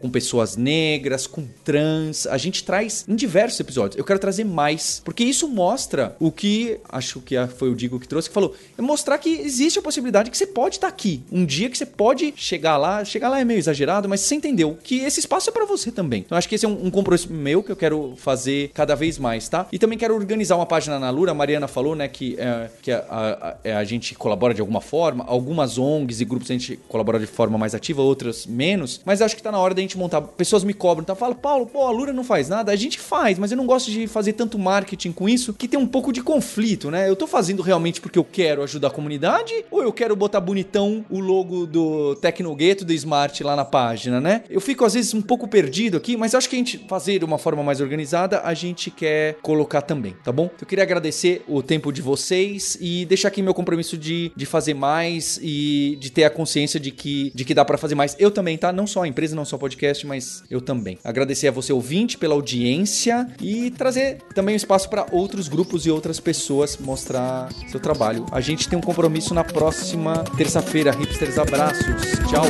com pessoas negras, com trans, a gente traz em diversos episódios. Eu quero trazer mais, porque isso mostra o que acho que foi o Digo que trouxe que falou, é mostrar que existe a possibilidade que você pode estar tá aqui um dia que você pode chegar lá, chegar lá é meio exagerado, mas você entendeu que esse espaço é para você também. Então acho que esse é um, um, compromisso meu que eu quero fazer cada vez mais, tá? E também quero organizar uma página na Lura, a Mariana falou, né, que, é, que a, a, é, a, gente colabora de alguma forma, algumas ONGs e grupos a gente colabora de forma mais ativa, outras menos, mas acho que tá na hora da gente montar. Pessoas me cobram, então fala, Paulo, pô, a Lura não faz nada, a gente faz, mas eu não gosto de fazer tanto marketing com isso, que tem um pouco de conflito, né? Eu tô fazendo realmente porque eu quero ajudar a comunidade ou eu quero botar bonitão o logo do Tecnogueto do Smart lá na página, né? Eu fico às vezes um pouco perdido aqui, mas acho que a gente fazer de uma forma mais organizada, a gente quer colocar também, tá bom? Eu queria agradecer o tempo de vocês e deixar aqui meu compromisso de, de fazer mais e de ter a consciência de que, de que dá para fazer mais. Eu também, tá? Não só a empresa, não só o podcast, mas eu também. Agradecer a você ouvinte pela audiência e trazer também um espaço para outros grupos e outras pessoas mostrar seu trabalho. A gente tem um compromisso na próxima terça-feira. Hipsters, abraços. Tchau.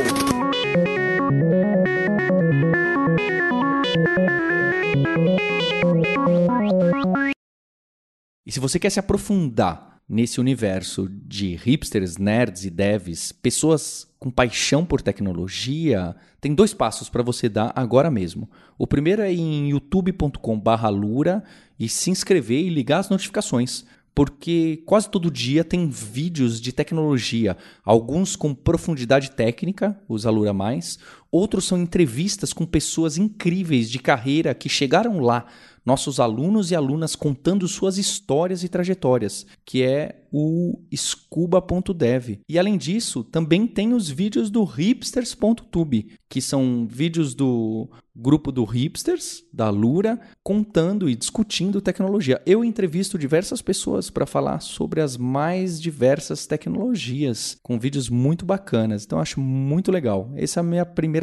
E se você quer se aprofundar nesse universo de hipsters, nerds e devs, pessoas com paixão por tecnologia, tem dois passos para você dar agora mesmo. O primeiro é em youtube.com/lura e se inscrever e ligar as notificações porque quase todo dia tem vídeos de tecnologia, alguns com profundidade técnica, os Alura Mais, outros são entrevistas com pessoas incríveis de carreira que chegaram lá, nossos alunos e alunas contando suas histórias e trajetórias, que é o scuba.dev. E além disso, também tem os vídeos do hipsters.tube, que são vídeos do grupo do Hipsters, da Lura, contando e discutindo tecnologia. Eu entrevisto diversas pessoas para falar sobre as mais diversas tecnologias, com vídeos muito bacanas. Então acho muito legal. Essa é a minha primeira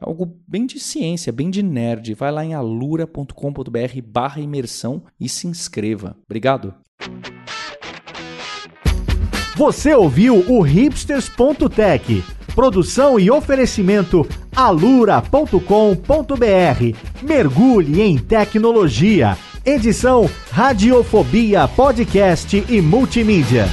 algo bem de ciência, bem de nerd. Vai lá em alura.com.br barra imersão e se inscreva. Obrigado. Você ouviu o hipsters.tech. Produção e oferecimento alura.com.br. Mergulhe em tecnologia. Edição Radiofobia Podcast e Multimídia.